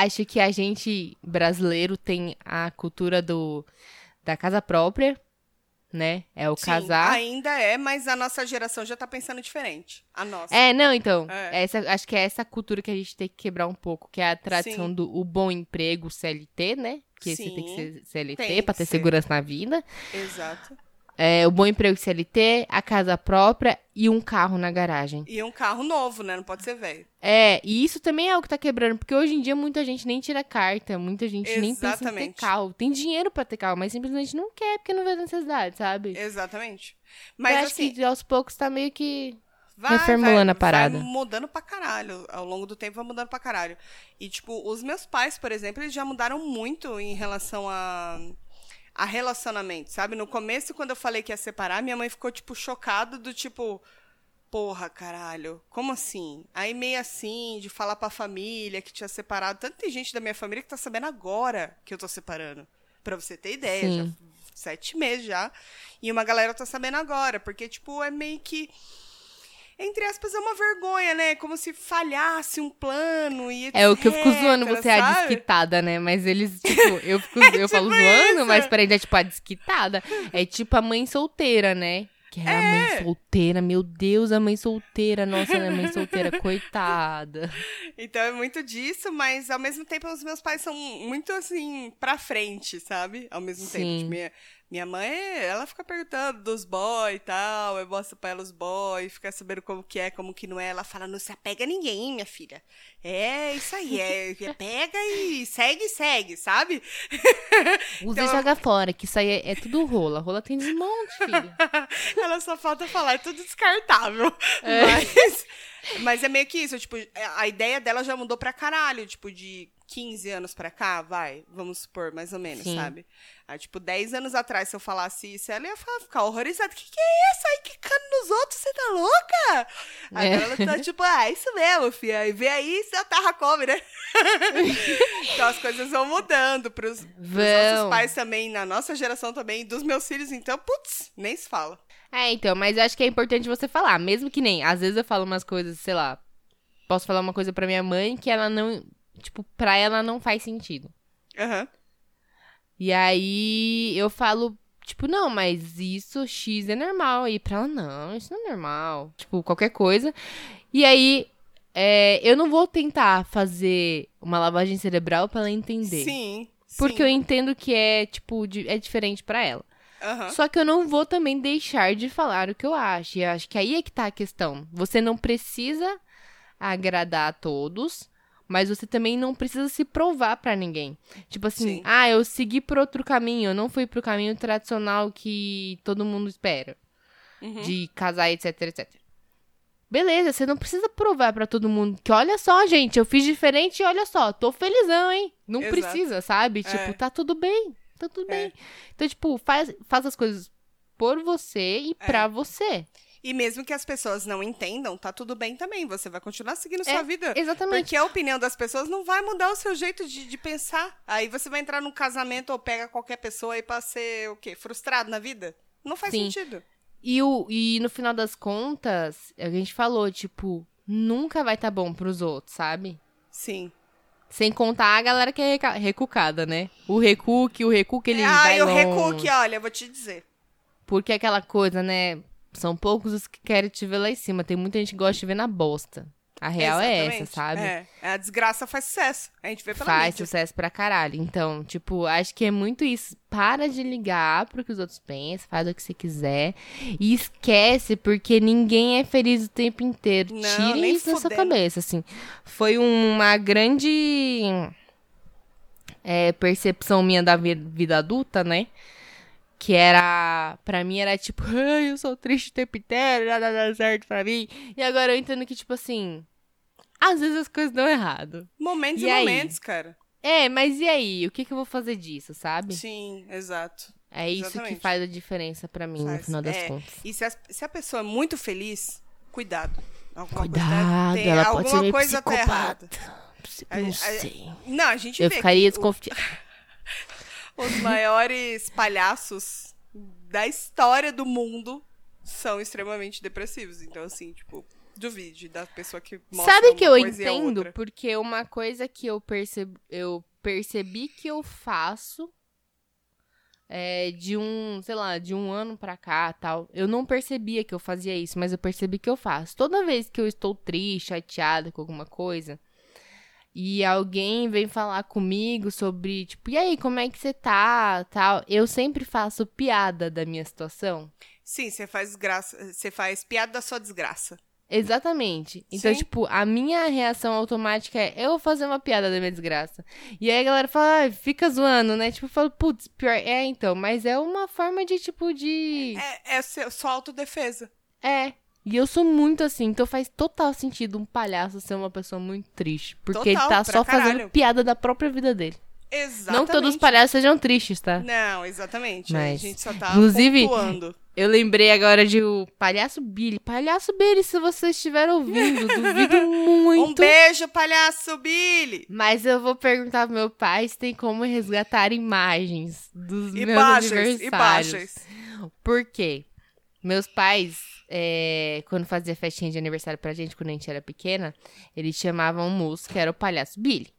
Acho que a gente, brasileiro, tem a cultura do da casa própria, né? É o sim, casar. ainda é, mas a nossa geração já tá pensando diferente. A nossa. É, não, então. É. Essa, acho que é essa cultura que a gente tem que quebrar um pouco, que é a tradição Sim. do o bom emprego CLT, né? Que você tem que Sim, ser CLT que ter ser. segurança na vida. Exato. É, o bom emprego CLT, a casa própria e um carro na garagem. E um carro novo, né? Não pode ser velho. É, e isso também é o que tá quebrando, porque hoje em dia muita gente nem tira carta, muita gente nem pensa em ter Exatamente. carro. Tem dinheiro pra ter carro, mas simplesmente não quer porque não vê necessidade, sabe? Exatamente. Eu Mas acho assim, que aos poucos tá meio que. vai, reformulando vai, a parada. Vai mudando pra caralho. Ao longo do tempo vai mudando pra caralho. E, tipo, os meus pais, por exemplo, eles já mudaram muito em relação a, a relacionamento, sabe? No começo, quando eu falei que ia separar, minha mãe ficou, tipo, chocada do tipo. Porra, caralho, como assim? Aí meio assim, de falar pra família que tinha separado. Tanto tem gente da minha família que tá sabendo agora que eu tô separando. Pra você ter ideia, Sim. já sete meses já. E uma galera tá sabendo agora, porque, tipo, é meio que. Entre aspas, é uma vergonha, né? Como se falhasse um plano e É o que eu fico etc, zoando você é a desquitada, né? Mas eles, tipo, eu, fico, eu falo tipo zoando, isso. mas pra ele é tipo a desquitada. É tipo a mãe solteira, né? Que é, a mãe solteira, meu Deus, a mãe solteira. Nossa, a mãe solteira, coitada. Então é muito disso, mas ao mesmo tempo os meus pais são muito assim, pra frente, sabe? Ao mesmo tempo. Sim. Tipo, minha, minha mãe, ela fica perguntando dos boy e tal, eu mostro pra ela os boy, fica sabendo como que é, como que não é. Ela fala, não se apega a ninguém, minha filha. É isso aí, é, é pega e segue, segue, sabe? Usa Então- e joga fora, que isso aí é, é tudo rola. Rola tem desmonte, filho. Ela só falta falar, é tudo descartável. Mas, mas é meio que isso, tipo, a ideia dela já mudou pra caralho, tipo, de 15 anos pra cá, vai, vamos supor, mais ou menos, Sim. sabe? Aí, tipo, 10 anos atrás, se eu falasse isso, ela ia ficar, horrorizada. Que que é isso aí, quicando nos outros, você tá louca? É. Agora ela tá, tipo, ah, isso mesmo, filha, e vê aí, se a terra come, né? então as coisas vão mudando pros, pros Vão. nossos pais também, na nossa geração também, dos meus filhos, então, putz, nem se fala. É, então, mas eu acho que é importante você falar. Mesmo que nem, às vezes eu falo umas coisas, sei lá. Posso falar uma coisa pra minha mãe que ela não. Tipo, pra ela não faz sentido. Aham. E aí eu falo, tipo, não, mas isso X é normal. E pra ela, não, isso não é normal. Tipo, qualquer coisa. E aí é, eu não vou tentar fazer uma lavagem cerebral pra ela entender. Sim. Porque sim. eu entendo que é, tipo, é diferente pra ela. Aham. Só que eu não vou também deixar de falar o que eu acho. E eu acho que aí é que tá a questão. Você não precisa agradar a todos, mas você também não precisa se provar pra ninguém. Tipo assim, Sim. ah, eu segui por outro caminho, eu não fui pro caminho tradicional que todo mundo espera. Uhum. De casar, etc, etc. Beleza, você não precisa provar pra todo mundo que olha só, gente, eu fiz diferente e olha só, tô felizão, hein? Não Exato. precisa, sabe? É. Tipo, tá tudo bem, tá tudo É. bem. Então, tipo, faz, faz as coisas por você e É. pra você. E mesmo que as pessoas não entendam, tá tudo bem também. Você vai continuar seguindo sua É, vida. Exatamente. Porque a opinião das pessoas não vai mudar o seu jeito de, de pensar. Aí você vai entrar num casamento ou pega qualquer pessoa aí pra ser o quê? Frustrado na vida? Não faz Sim. sentido. E, o, e no final das contas, a gente falou, tipo, nunca vai tá bom pros outros, sabe? Sim. Sem contar a galera que é recucada, né? O recuque, o recuque, ele ah, vai e o recuque, olha, eu vou te dizer. Porque é aquela coisa, né? São poucos os que querem te ver lá em cima. Tem muita gente que gosta de ver na bosta. A real é essa, Exatamente. sabe? É. A desgraça faz sucesso. A gente vê pela Faz mídia. sucesso pra caralho. Então, tipo, acho que é muito isso. Para de ligar pro que os outros pensam, faz o que você quiser. E esquece, porque ninguém é feliz o tempo inteiro. Não, Tirem nem isso da sua cabeça, assim. Foi uma grande é, percepção minha da vi- vida adulta, né? Que era. Pra mim era tipo, ai, eu sou triste o tempo inteiro, nada dá certo pra mim. E agora eu entendo que, tipo assim. Às vezes as coisas dão errado. Momentos E e, momentos, cara. É, mas e aí? O que, que eu vou fazer disso, sabe? Sim, exato. É isso exatamente. que faz a diferença pra mim, no Faz. final das É, contas. E se a, se a pessoa é muito feliz, cuidado. Alguma Cuidado, tá- tem- ela alguma pode ser coisa tá errada. psicopata. Psi- A- Não sei. Não, a gente Eu ficaria desconfiada. os maiores palhaços da história do mundo são extremamente depressivos. Então, assim, tipo, duvide da pessoa que mostra Sabe que eu entendo? Porque uma coisa que eu, perceb... eu percebi que eu faço é, de um, sei lá, de um ano pra cá tal. Eu não percebia que eu fazia isso, mas eu percebi que eu faço. Toda vez que eu estou triste, chateada com alguma coisa, e alguém vem falar comigo sobre, tipo, e aí, como é que você tá, tal, eu sempre faço piada da minha situação. Sim, você faz graça, você faz piada da sua desgraça. Exatamente. Então, Sim. tipo, a minha reação automática é eu vou fazer uma piada da minha desgraça. E aí a galera fala, ah, fica zoando, né? Tipo, eu falo, putz, pior. É, então, mas é uma forma de, tipo, de. É, é sua autodefesa. É. E eu sou muito assim, então faz total sentido um palhaço ser uma pessoa muito triste. Porque Total, ele tá só fazendo caralho. piada da própria vida dele. Exatamente. Não que todos os palhaços sejam tristes, tá? Não, exatamente. A Mas, gente só tá inclusive, pontuando. Eu lembrei agora de o Palhaço Billy. Palhaço Billy, se você estiver ouvindo, duvido muito. Um beijo, palhaço Billy! Mas eu vou perguntar pro meu pai se tem como resgatar imagens dos meus Imagens, aniversários. imagens. Por quê? Meus pais, é, quando fazia festinha de aniversário pra gente, quando a gente era pequena, eles chamavam um moço que era o Palhaço Billy.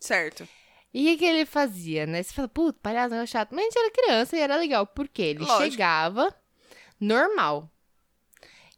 Certo. E o que, ele fazia, né? Você fala, puta, palhaço é chato. Mas a gente era criança e era legal. Por quê? Ele Lógico. chegava normal.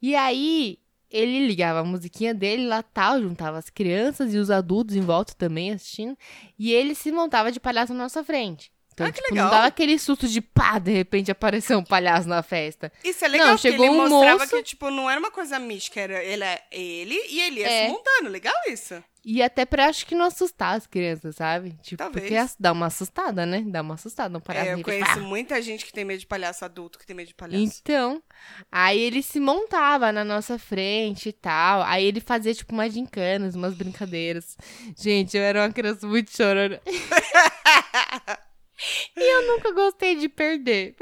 E aí, ele ligava a musiquinha dele lá tal, juntava as crianças e os adultos em volta também assistindo. E ele se montava de palhaço na nossa frente. Então, Ah, tipo, legal. não dava aquele susto de pá, de repente apareceu um palhaço na festa. Isso é legal, Não, chegou ele um mostrava moço- que, tipo, não era uma coisa mística, era ele, é ele e ele ia É. se montando. Legal isso. E até pra acho que não assustar as crianças, sabe? Tipo, Talvez. porque dá uma assustada, né? Dá uma assustada, um palhaço. É, eu conheço muita gente que tem medo de palhaço adulto, que tem medo de palhaço. Então, aí ele se montava na nossa frente e tal. Aí ele fazia, tipo, umas gincanas, umas brincadeiras. Gente, eu era uma criança muito chorona. e eu nunca gostei de perder.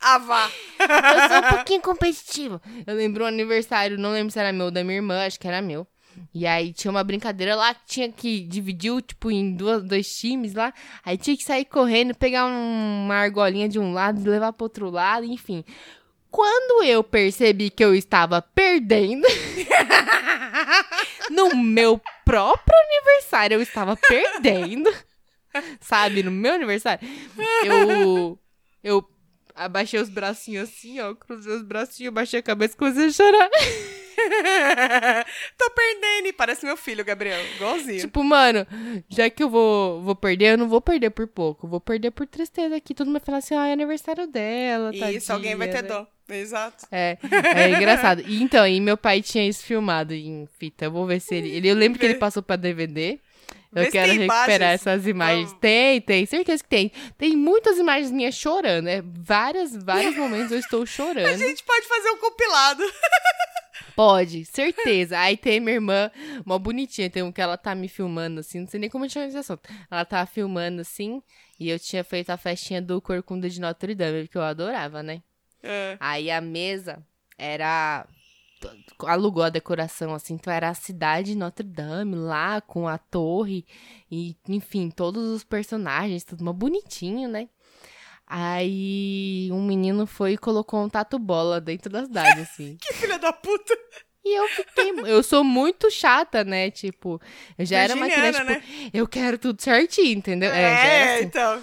Ah, vá! eu sou um pouquinho competitiva. Eu lembro um aniversário, não lembro se era meu ou da minha irmã, acho que era meu. E aí tinha uma brincadeira lá que tinha que dividir, tipo, em duas, dois times lá. Aí tinha que sair correndo, pegar um- uma argolinha de um lado e levar pro outro lado, enfim. Quando eu percebi que eu estava perdendo, no meu próprio aniversário eu estava perdendo, sabe? No meu aniversário, eu, eu abaixei os bracinhos assim, ó, cruzei os bracinhos, baixei a cabeça e comecei a chorar. Tô perdendo, e parece meu filho, Gabriel, igualzinho. Tipo, mano, já que eu vou, vou perder, eu não vou perder por pouco, vou perder por tristeza aqui. Todo mundo vai falar assim, ah, é aniversário dela, Isso, tadinha, alguém vai ter né? dó. Exato. É, é engraçado. E, então, e meu pai tinha isso filmado em fita. Eu vou ver se ele. ele eu lembro que ele passou pra DVD. Eu Vê quero recuperar imagens. essas imagens. Vamos. Tem, tem, certeza que tem. Tem muitas imagens minhas chorando, né? Várias, vários momentos eu estou A chorando. gente pode fazer um compilado. Pode, certeza. Aí tem minha irmã, uma bonitinha, tem um que ela tá me filmando assim, não sei nem como a chama esse assunto. Ela tá filmando assim, e eu tinha feito a festinha do Corcunda de Notre Dame, que eu adorava, né? É. Aí a mesa era. Alugou a decoração, assim, então era a cidade de Notre Dame lá, com a torre, e, enfim, todos os personagens, tudo uma bonitinho, né? Aí um menino foi e colocou um tatu-bola dentro da cidade, assim. Que filha da puta. E eu fiquei. Eu sou muito chata, né? Tipo, eu já era uma criança, Virginiana, tipo, eu quero tudo certinho, entendeu? É, era assim. então.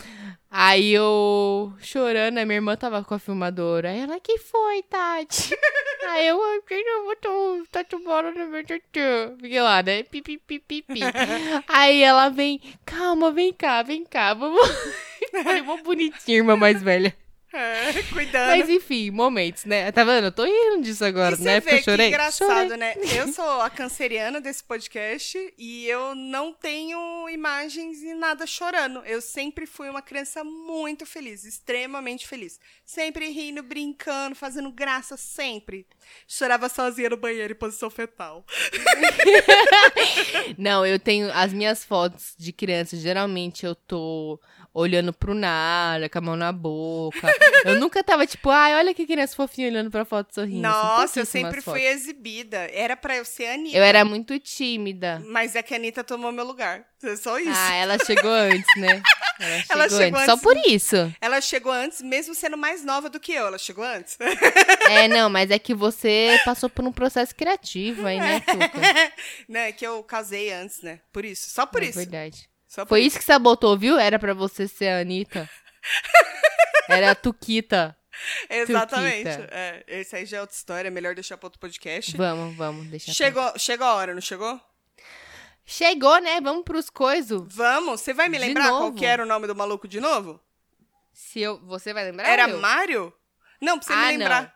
Aí eu chorando, a minha irmã tava com a filmadora. Aí ela, que foi, Tati? Aí eu, "Ai, quem não botou tatu bola no meu tatu? Fiquei lá, né? Pi, pi, pi, pi, pi. Aí ela vem, calma, vem cá, vem cá, vamos. Falei, mó bonitinha, irmã mais velha. É, cuidando. Mas enfim, momentos, né? Tá vendo? Eu tô rindo disso agora, E né? Porque eu chorei. que engraçado, Chorei. né? Eu sou a canceriana desse podcast e eu não tenho imagens e nada chorando. Eu sempre fui uma criança muito feliz, extremamente feliz. Sempre rindo, brincando, fazendo graça, sempre. Chorava sozinha no banheiro em posição fetal. Não, eu tenho as minhas fotos de criança. Geralmente eu tô olhando pro nada, com a mão na boca. Eu nunca tava tipo, ai, olha que criança fofinha olhando pra foto sorrindo. São Nossa, eu sempre fui fotos. exibida. Era pra eu ser a Anitta. Eu era muito tímida. Mas é que a Anitta tomou meu lugar. É só isso. Ah, ela chegou antes, né? Ela chegou, Ela chegou antes. Só por isso. Ela chegou antes, mesmo sendo mais nova do que eu. Ela chegou antes. É, não, mas é que você passou por um processo criativo aí, né, Tuca? né? Que eu casei antes, né? Por isso. Só por é isso. verdade. Por Foi isso que sabotou, viu? Era pra você ser a Anitta. Era a Tuquita. Exatamente. Tuquita. É, esse aí já é outra história. É melhor deixar pra outro podcast. Vamos, vamos, deixa pra- Chegou, chegou a hora, não chegou? Chegou, né? Vamos pros coisos. Vamos. Você vai me De lembrar qual novo? que era o nome do maluco de novo? Se eu, você vai lembrar? era eu? Mário? Não, pra você Ah, me lembrar.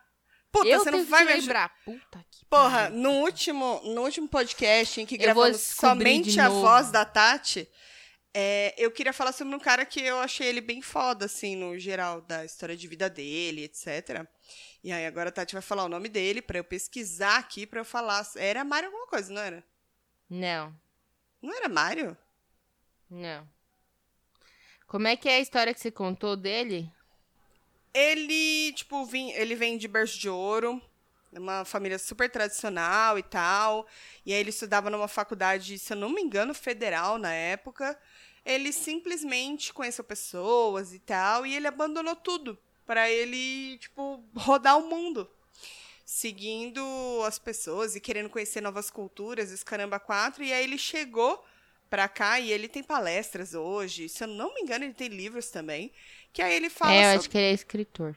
Puta, eu você não vai me lembrar. Puta que Porra, pariu. no último, no último podcast em que Eu gravamos somente a voz da Tati, é, eu queria falar sobre um cara que eu achei ele bem foda, assim, no geral, da história de vida dele, etc. E aí agora a Tati vai falar o nome dele pra eu pesquisar aqui, pra eu falar. Era Mário alguma coisa, não era? Não, Não era Mário? não. Como é que é a história que você contou dele? Ele, tipo, vim, ele vem de berço de ouro, uma família super tradicional e tal. E aí ele estudava numa faculdade, se eu não me engano, federal na época. Ele simplesmente conheceu pessoas e tal, e ele abandonou tudo para ele, tipo, rodar o mundo. Seguindo as pessoas e querendo conhecer novas culturas, esse caramba quatro. E aí ele chegou pra cá e ele tem palestras hoje. Se eu não me engano, ele tem livros também. Que aí ele fala é, eu sobre... acho que ele é escritor.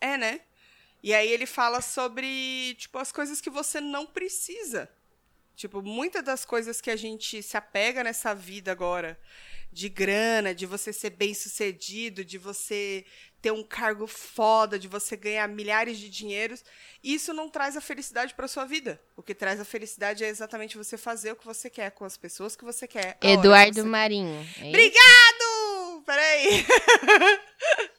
É, né? E aí ele fala sobre, tipo, as coisas que você não precisa. Tipo, muitas das coisas que a gente se apega nessa vida agora, de grana, de você ser bem-sucedido, de você ter um cargo foda, de você ganhar milhares de dinheiros, isso não traz a felicidade para sua vida. O que traz a felicidade é exatamente você fazer o que você quer com as pessoas que você quer. hora que Eduardo você Marinho. é? Obrigado! Peraí.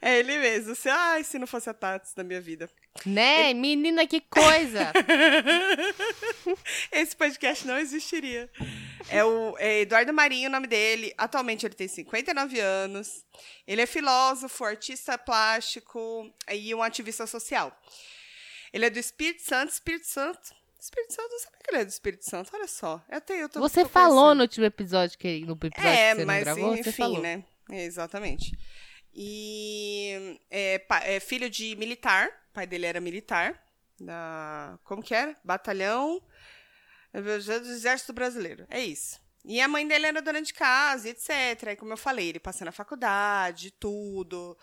É ele mesmo. Se, ai, se não fosse a Tats na minha vida. Né? Menina, que coisa! Esse podcast não existiria. É o é Eduardo Marinho, o nome dele. Atualmente ele tem 59 anos. Ele é filósofo, artista plástico e um ativista social. Ele é do Espírito Santo. Espírito Santo. Espírito Santo, não sabia que ele é do Espírito Santo. Olha só. Até eu tô, Você tô falou no último episódio que no episódio É, que você mas não gravou, enfim, você falou. né? É, exatamente. E é, é filho de militar. O pai dele era militar. Da, como que era? Batalhão do Exército Brasileiro. É isso. E a mãe dele era dona de casa, etc. Aí, como eu falei, ele passou na faculdade, tudo.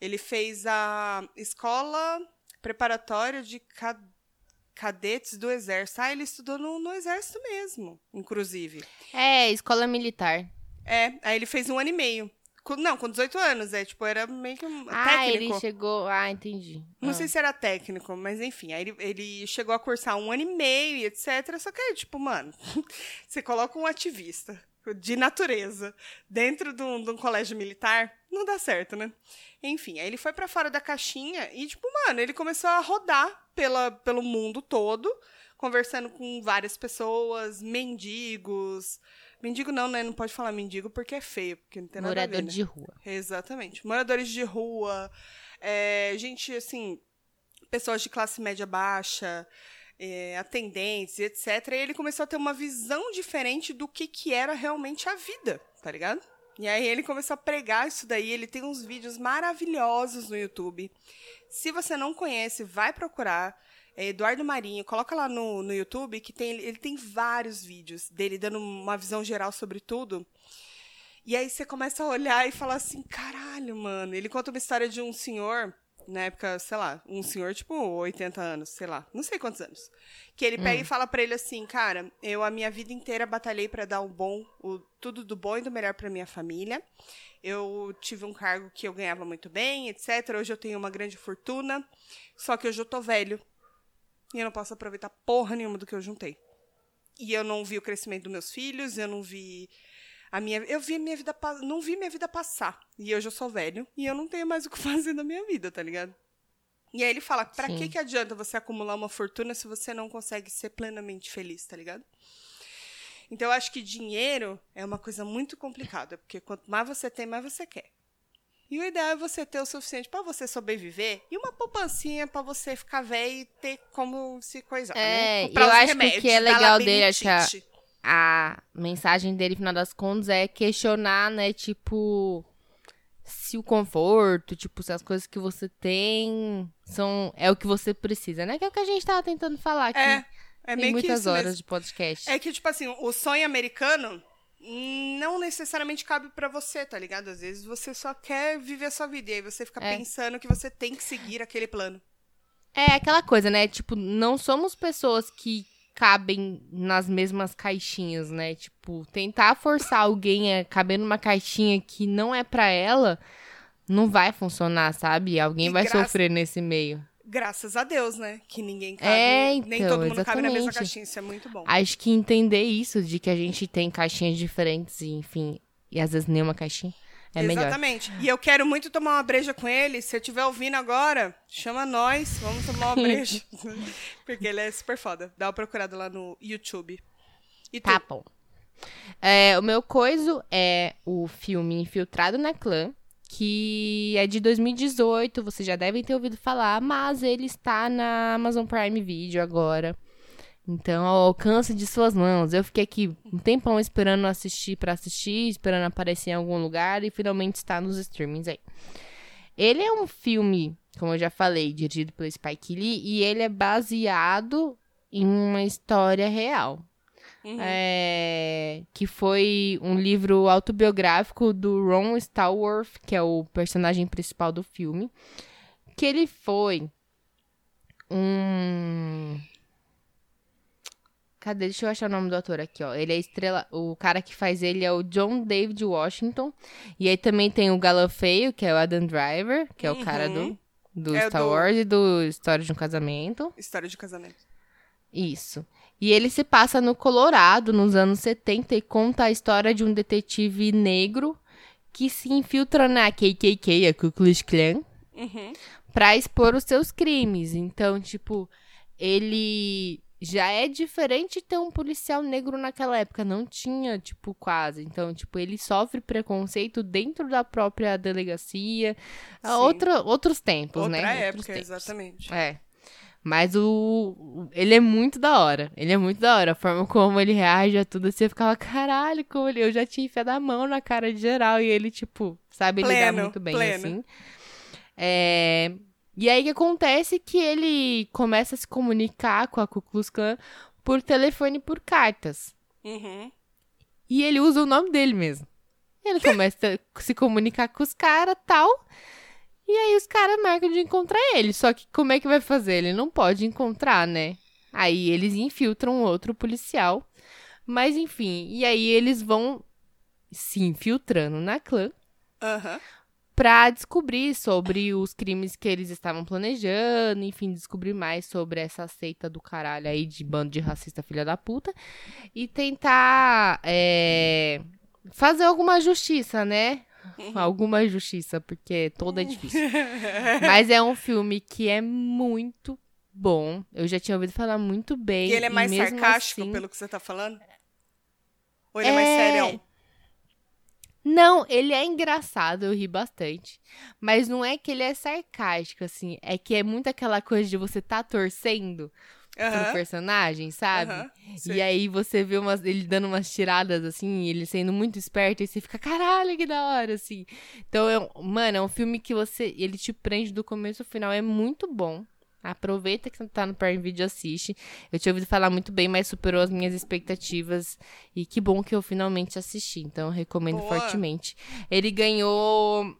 Ele fez a escola preparatória de ca- cadetes do Exército. Ah, ele estudou no, no Exército mesmo, inclusive. É, escola militar. É, aí ele fez um ano e meio. Com- não, com 18 anos, é, tipo, era meio que um Ah, técnico. ele chegou. Ah, entendi. Não Ah. sei se era técnico, mas enfim. Aí ele, ele chegou a cursar um ano e meio e etc. Só que aí, tipo, mano, você coloca um ativista de natureza dentro de um, de um colégio militar, não dá certo, né? Enfim, aí ele foi pra fora da caixinha e, tipo, mano, ele começou a rodar pela, pelo mundo todo, conversando com várias pessoas, mendigos. Mendigo não, né? Não pode falar mendigo porque é feio, porque não tem nada a Morador ver, né? de rua. Exatamente. Moradores de rua, é, gente, assim, pessoas de classe média baixa, é, atendentes, etc. E ele começou a ter uma visão diferente do que, que era realmente a vida, tá ligado? E aí ele começou a pregar isso daí. Ele tem uns vídeos maravilhosos no YouTube. Se você não conhece, vai procurar. É Eduardo Marinho, coloca lá no, no YouTube que tem, ele tem vários vídeos dele dando uma visão geral sobre tudo. E aí você começa a olhar e falar assim, caralho, mano. Ele conta uma história de um senhor, na época, sei lá, um senhor tipo 80 anos, sei lá, não sei quantos anos. Que ele pega e fala pra ele assim, cara, eu a minha vida inteira batalhei pra dar o bom, o tudo do bom e do melhor pra minha família. Eu tive um cargo que eu ganhava muito bem, etc. Hoje eu tenho uma grande fortuna, só que hoje eu tô velho. E eu não posso aproveitar porra nenhuma do que eu juntei. E eu não vi o crescimento dos meus filhos, eu não vi a minha, eu vi minha vida, não vi minha vida passar. E hoje eu sou velho e eu não tenho mais o que fazer na minha vida, tá ligado? E aí ele fala, pra Sim. que que adianta você acumular uma fortuna se você não consegue ser plenamente feliz, tá ligado? Então eu acho que dinheiro é uma coisa muito complicada, porque quanto mais você tem, mais você quer. E o ideal é você ter o suficiente pra você sobreviver e uma poupancinha pra você ficar velho e ter como se coisar, É, né? eu acho que o remédios, que é legal dele é que a-. A mensagem dele, no final das contas, é questionar, né? Tipo, se o conforto, tipo, se as coisas que você tem são é o que você precisa, né? Que é o que a gente tava tentando falar aqui. É, é em meio que muitas horas mesmo. de podcast. É que, tipo assim, o sonho americano não necessariamente cabe pra você, tá ligado? Às vezes você só quer viver a sua vida e aí você fica É. pensando que você tem que seguir aquele plano. É aquela coisa, né? Tipo, não somos pessoas que cabem nas mesmas caixinhas, né? Tipo, tentar forçar alguém a caber numa caixinha que não é pra ela, não vai funcionar, sabe? Alguém E vai graça- sofrer nesse meio. Graças a Deus, né? Que ninguém cabe, É, nem então, todo mundo cabe na mesma exatamente. caixinha, isso é muito bom. Acho que entender isso, de que a gente tem caixinhas diferentes, e, enfim, e às vezes nenhuma caixinha, é melhor. Exatamente. E eu quero muito tomar uma breja com ele. Se eu estiver ouvindo agora, chama nós, vamos tomar uma breja. Porque ele é super foda. Dá uma procurada lá no YouTube. E tu? Tá bom. É, o meu coiso é o filme Infiltrado na Clã, que é de 2018, vocês já devem ter ouvido falar, mas ele está na Amazon Prime Video agora. Então, ao alcance de suas mãos. Eu fiquei aqui um tempão esperando assistir pra assistir, esperando aparecer em algum lugar e finalmente está nos streamings aí. Ele é um filme, como eu já falei, dirigido pelo Spike Lee e ele é baseado em uma história real. Uhum. É, que foi um livro autobiográfico do Ron Stallworth, que é o personagem principal do filme. Que ele foi um. Cadê? Deixa eu achar o nome do ator aqui, ó. Ele é estrela. O cara que faz ele é o John David Washington. E aí também tem o galã feio, que é o Adam Driver, que é o cara do, Uhum. do É Star do- Wars e do História de um Casamento. História de casamento. Isso. E ele se passa no Colorado, nos anos 70, e conta a história de um detetive negro que se infiltra na KKK, a Ku Klux Klan, Uhum. pra expor os seus crimes. Então, tipo, ele já é diferente ter um policial negro naquela época. Não tinha, tipo, quase. Então, tipo, ele sofre preconceito dentro da própria delegacia. Sim. Outra, outros tempos, Outra né? época, outros tempos. exatamente. É. Mas o. Ele é muito da hora. Ele é muito da hora. A forma como ele reage a tudo, você ficava, caralho, como ele... eu já tinha enfiado a mão na cara de geral. E ele, tipo, sabe lidar Pleno, muito bem, pleno. assim. É. E aí que acontece que ele começa a se comunicar com a Ku Klux Klan por telefone e por cartas. Uhum. E ele usa o nome dele mesmo. Ele começa a se comunicar com os caras tal. E aí os caras marcam de encontrar ele. Só que como é que vai fazer? Ele não pode encontrar, né? Aí eles infiltram outro policial. Mas enfim, e aí eles vão se infiltrando na clã Aham. pra descobrir sobre os crimes que eles estavam planejando, enfim, descobrir mais sobre essa seita do caralho aí de bando de racista filha da puta e tentar é, fazer alguma justiça, né? Alguma justiça, porque toda é difícil. Mas é um filme que é muito bom. Eu já tinha ouvido falar muito bem. E ele é mais sarcástico, assim- pelo que você tá falando? Ou ele é, mais sério? Não, ele é engraçado, eu ri bastante. Mas não é que ele é sarcástico, assim. É que é muito aquela coisa de você tá torcendo pro Aham. personagem, sabe? Sei. E aí você vê umas, ele dando umas tiradas, assim, ele sendo muito esperto, e você fica, caralho, que da hora, assim. Então, é, um- mano, é um filme que você. Ele te prende do começo ao final, é muito bom. Aproveita que você tá no Prime Video e assiste. Eu tinha ouvido falar muito bem, mas superou as minhas expectativas. E que bom que eu finalmente assisti. Então, eu recomendo Boa. fortemente. Ele ganhou.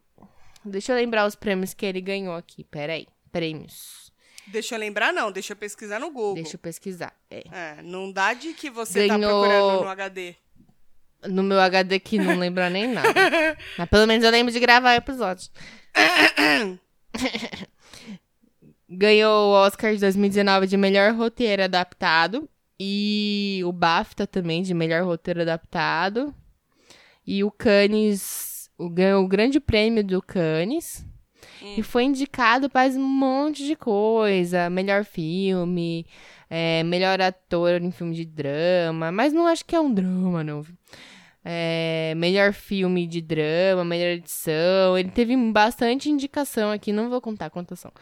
Deixa eu lembrar os prêmios que ele ganhou aqui. Peraí. Prêmios. Deixa eu lembrar, não. Deixa eu pesquisar no Google. Deixa eu pesquisar. É. É, não dá de que você tá Ganhou- procurando no HD. No meu HD que não lembra nem nada. Mas pelo menos eu lembro de gravar episódios. Ganhou o Oscar de 2019 de melhor roteiro adaptado. E o BAFTA também de melhor roteiro adaptado. E o Cannes o, ganhou o grande prêmio do Cannes. E foi indicado para um monte de coisa. Melhor filme, é, melhor ator em filme de drama. Mas não acho que é um drama, não. É, melhor filme de drama, melhor edição. Ele teve bastante indicação aqui, não vou contar quantas são.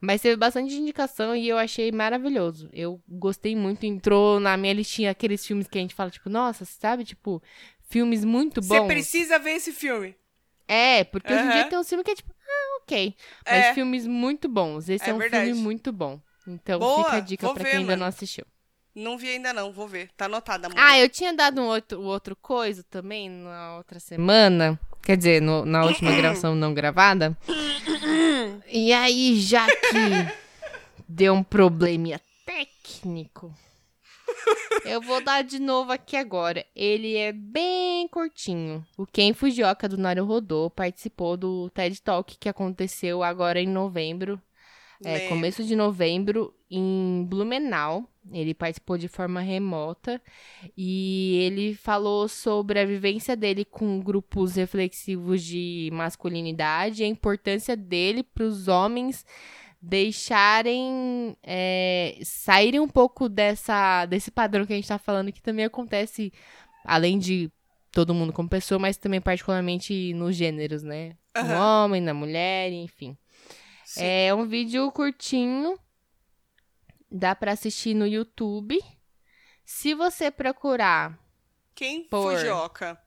Mas teve bastante indicação e eu achei maravilhoso. Eu gostei muito, entrou na minha listinha aqueles filmes que a gente fala, tipo, nossa, sabe? Tipo, filmes muito Você bons. precisa ver esse filme. É, porque hoje em dia tem um filme que é tipo, ok. Mas É. filmes muito bons. Esse é, É um verdade. filme muito bom. Então Boa, fica a dica pra ver, quem ainda mano. não assistiu. Não vi ainda não, vou ver. Tá anotada, amor. Ah, eu tinha dado um outro, outro coisa também na outra semana. Quer dizer, no- na última gravação não gravada. E aí, já que deu um probleminha técnico, eu vou dar de novo aqui agora. Ele é bem curtinho. O Ken Fujioka do Naruhodô participou do TED Talk que aconteceu agora em novembro. É, começo de novembro em Blumenau. Ele participou de forma remota e ele falou sobre a vivência dele com grupos reflexivos de masculinidade e a importância dele para os homens deixarem é, saírem um pouco dessa desse padrão que a gente tá falando que também acontece além de todo mundo como pessoa, mas também particularmente nos gêneros, né? No Aham. homem, na mulher, enfim. Sim. É um vídeo curtinho. Dá pra assistir no YouTube. Se você procurar. Quem por- Fujioka?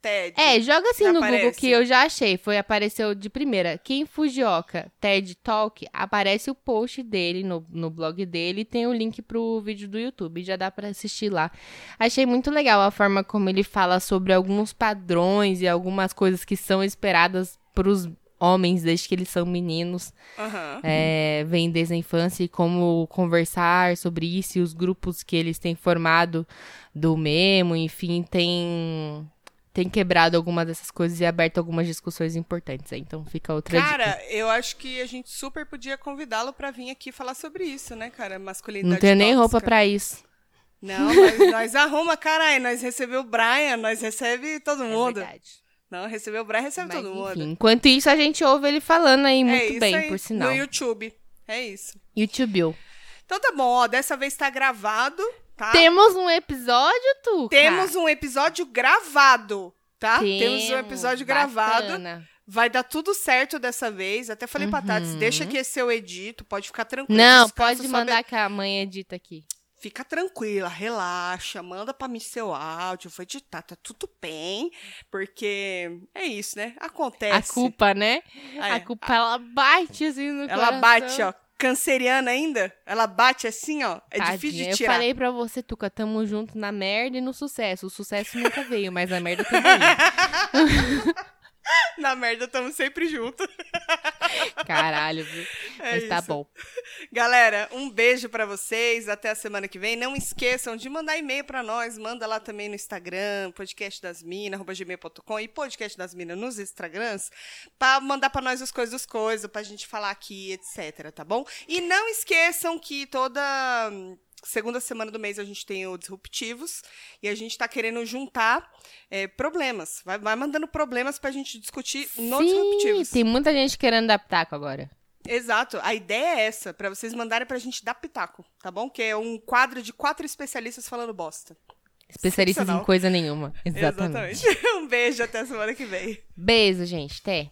Ted. É, joga assim no aparece. Google que eu já achei. Foi, apareceu de primeira. Quem Fujioka TED Talk, aparece o post dele no, no blog dele e tem o link pro vídeo do YouTube. Já dá pra assistir lá. Achei muito legal a forma como ele fala sobre alguns padrões e algumas coisas que são esperadas pros homens desde que eles são meninos. Aham. é, vem desde a infância e como conversar sobre isso e os grupos que eles têm formado do Memo, enfim, tem tem quebrado algumas dessas coisas e aberto algumas discussões importantes. aí. Então fica outra dica. Cara, eu acho que a gente super podia convidá-lo pra vir aqui falar sobre isso, né, cara? Masculinidade Não tenho nem roupa pra isso. Não, nós, nós arruma, caralho. Nós recebeu o Brian, nós recebe todo mundo. É verdade. Não, recebeu o Brian, recebe Mas, todo mundo. enfim, enquanto isso, a gente ouve ele falando aí é muito isso bem, aí, por sinal. No YouTube. É isso. YouTube. Então tá bom, ó. Dessa vez tá gravado, tá? Temos um episódio, tu? Temos um episódio gravado, tá? Temos um Temos, episódio gravado bacana. Vai dar tudo certo dessa vez. Até falei pra Tati, Uhum. deixa que esse eu edito, pode ficar tranquilo. Não, pode mandar que a mãe edita aqui. Fica tranquila, relaxa, manda pra mim seu áudio, vou editar, tá tudo bem, porque é isso, né? Acontece. A culpa, né? É. A culpa, ela bate assim no Ela coração. bate, ó, canceriana ainda, ela bate assim, ó, é Tadinha. difícil de Eu tirar. falei pra você, Tuca, tamo junto na merda e no sucesso. O sucesso nunca veio, mas a merda veio. Na merda, estamos sempre juntos. Caralho, viu? É mas tá isso. bom. Galera, um beijo pra vocês, até a semana que vem. Não esqueçam de mandar e-mail pra nós, manda lá também no Instagram, podcast das minas, arroba gmail.com e podcast das minas nos Instagrams, pra mandar pra nós as coisas dos coisas, pra gente falar aqui, etc, tá bom? E não esqueçam que toda segunda semana do mês a gente tem o Disruptivos e a gente tá querendo juntar é, problemas. Vai, vai mandando problemas pra gente discutir no Sim, Disruptivos. tem muita gente querendo dar pitaco agora. Exato. A ideia é essa, pra vocês mandarem pra gente dar pitaco, tá bom? Que é um quadro de quatro especialistas falando bosta. Especialistas em coisa nenhuma. Exatamente. Exatamente. Um beijo, até a semana que vem. Beijo, gente. Até.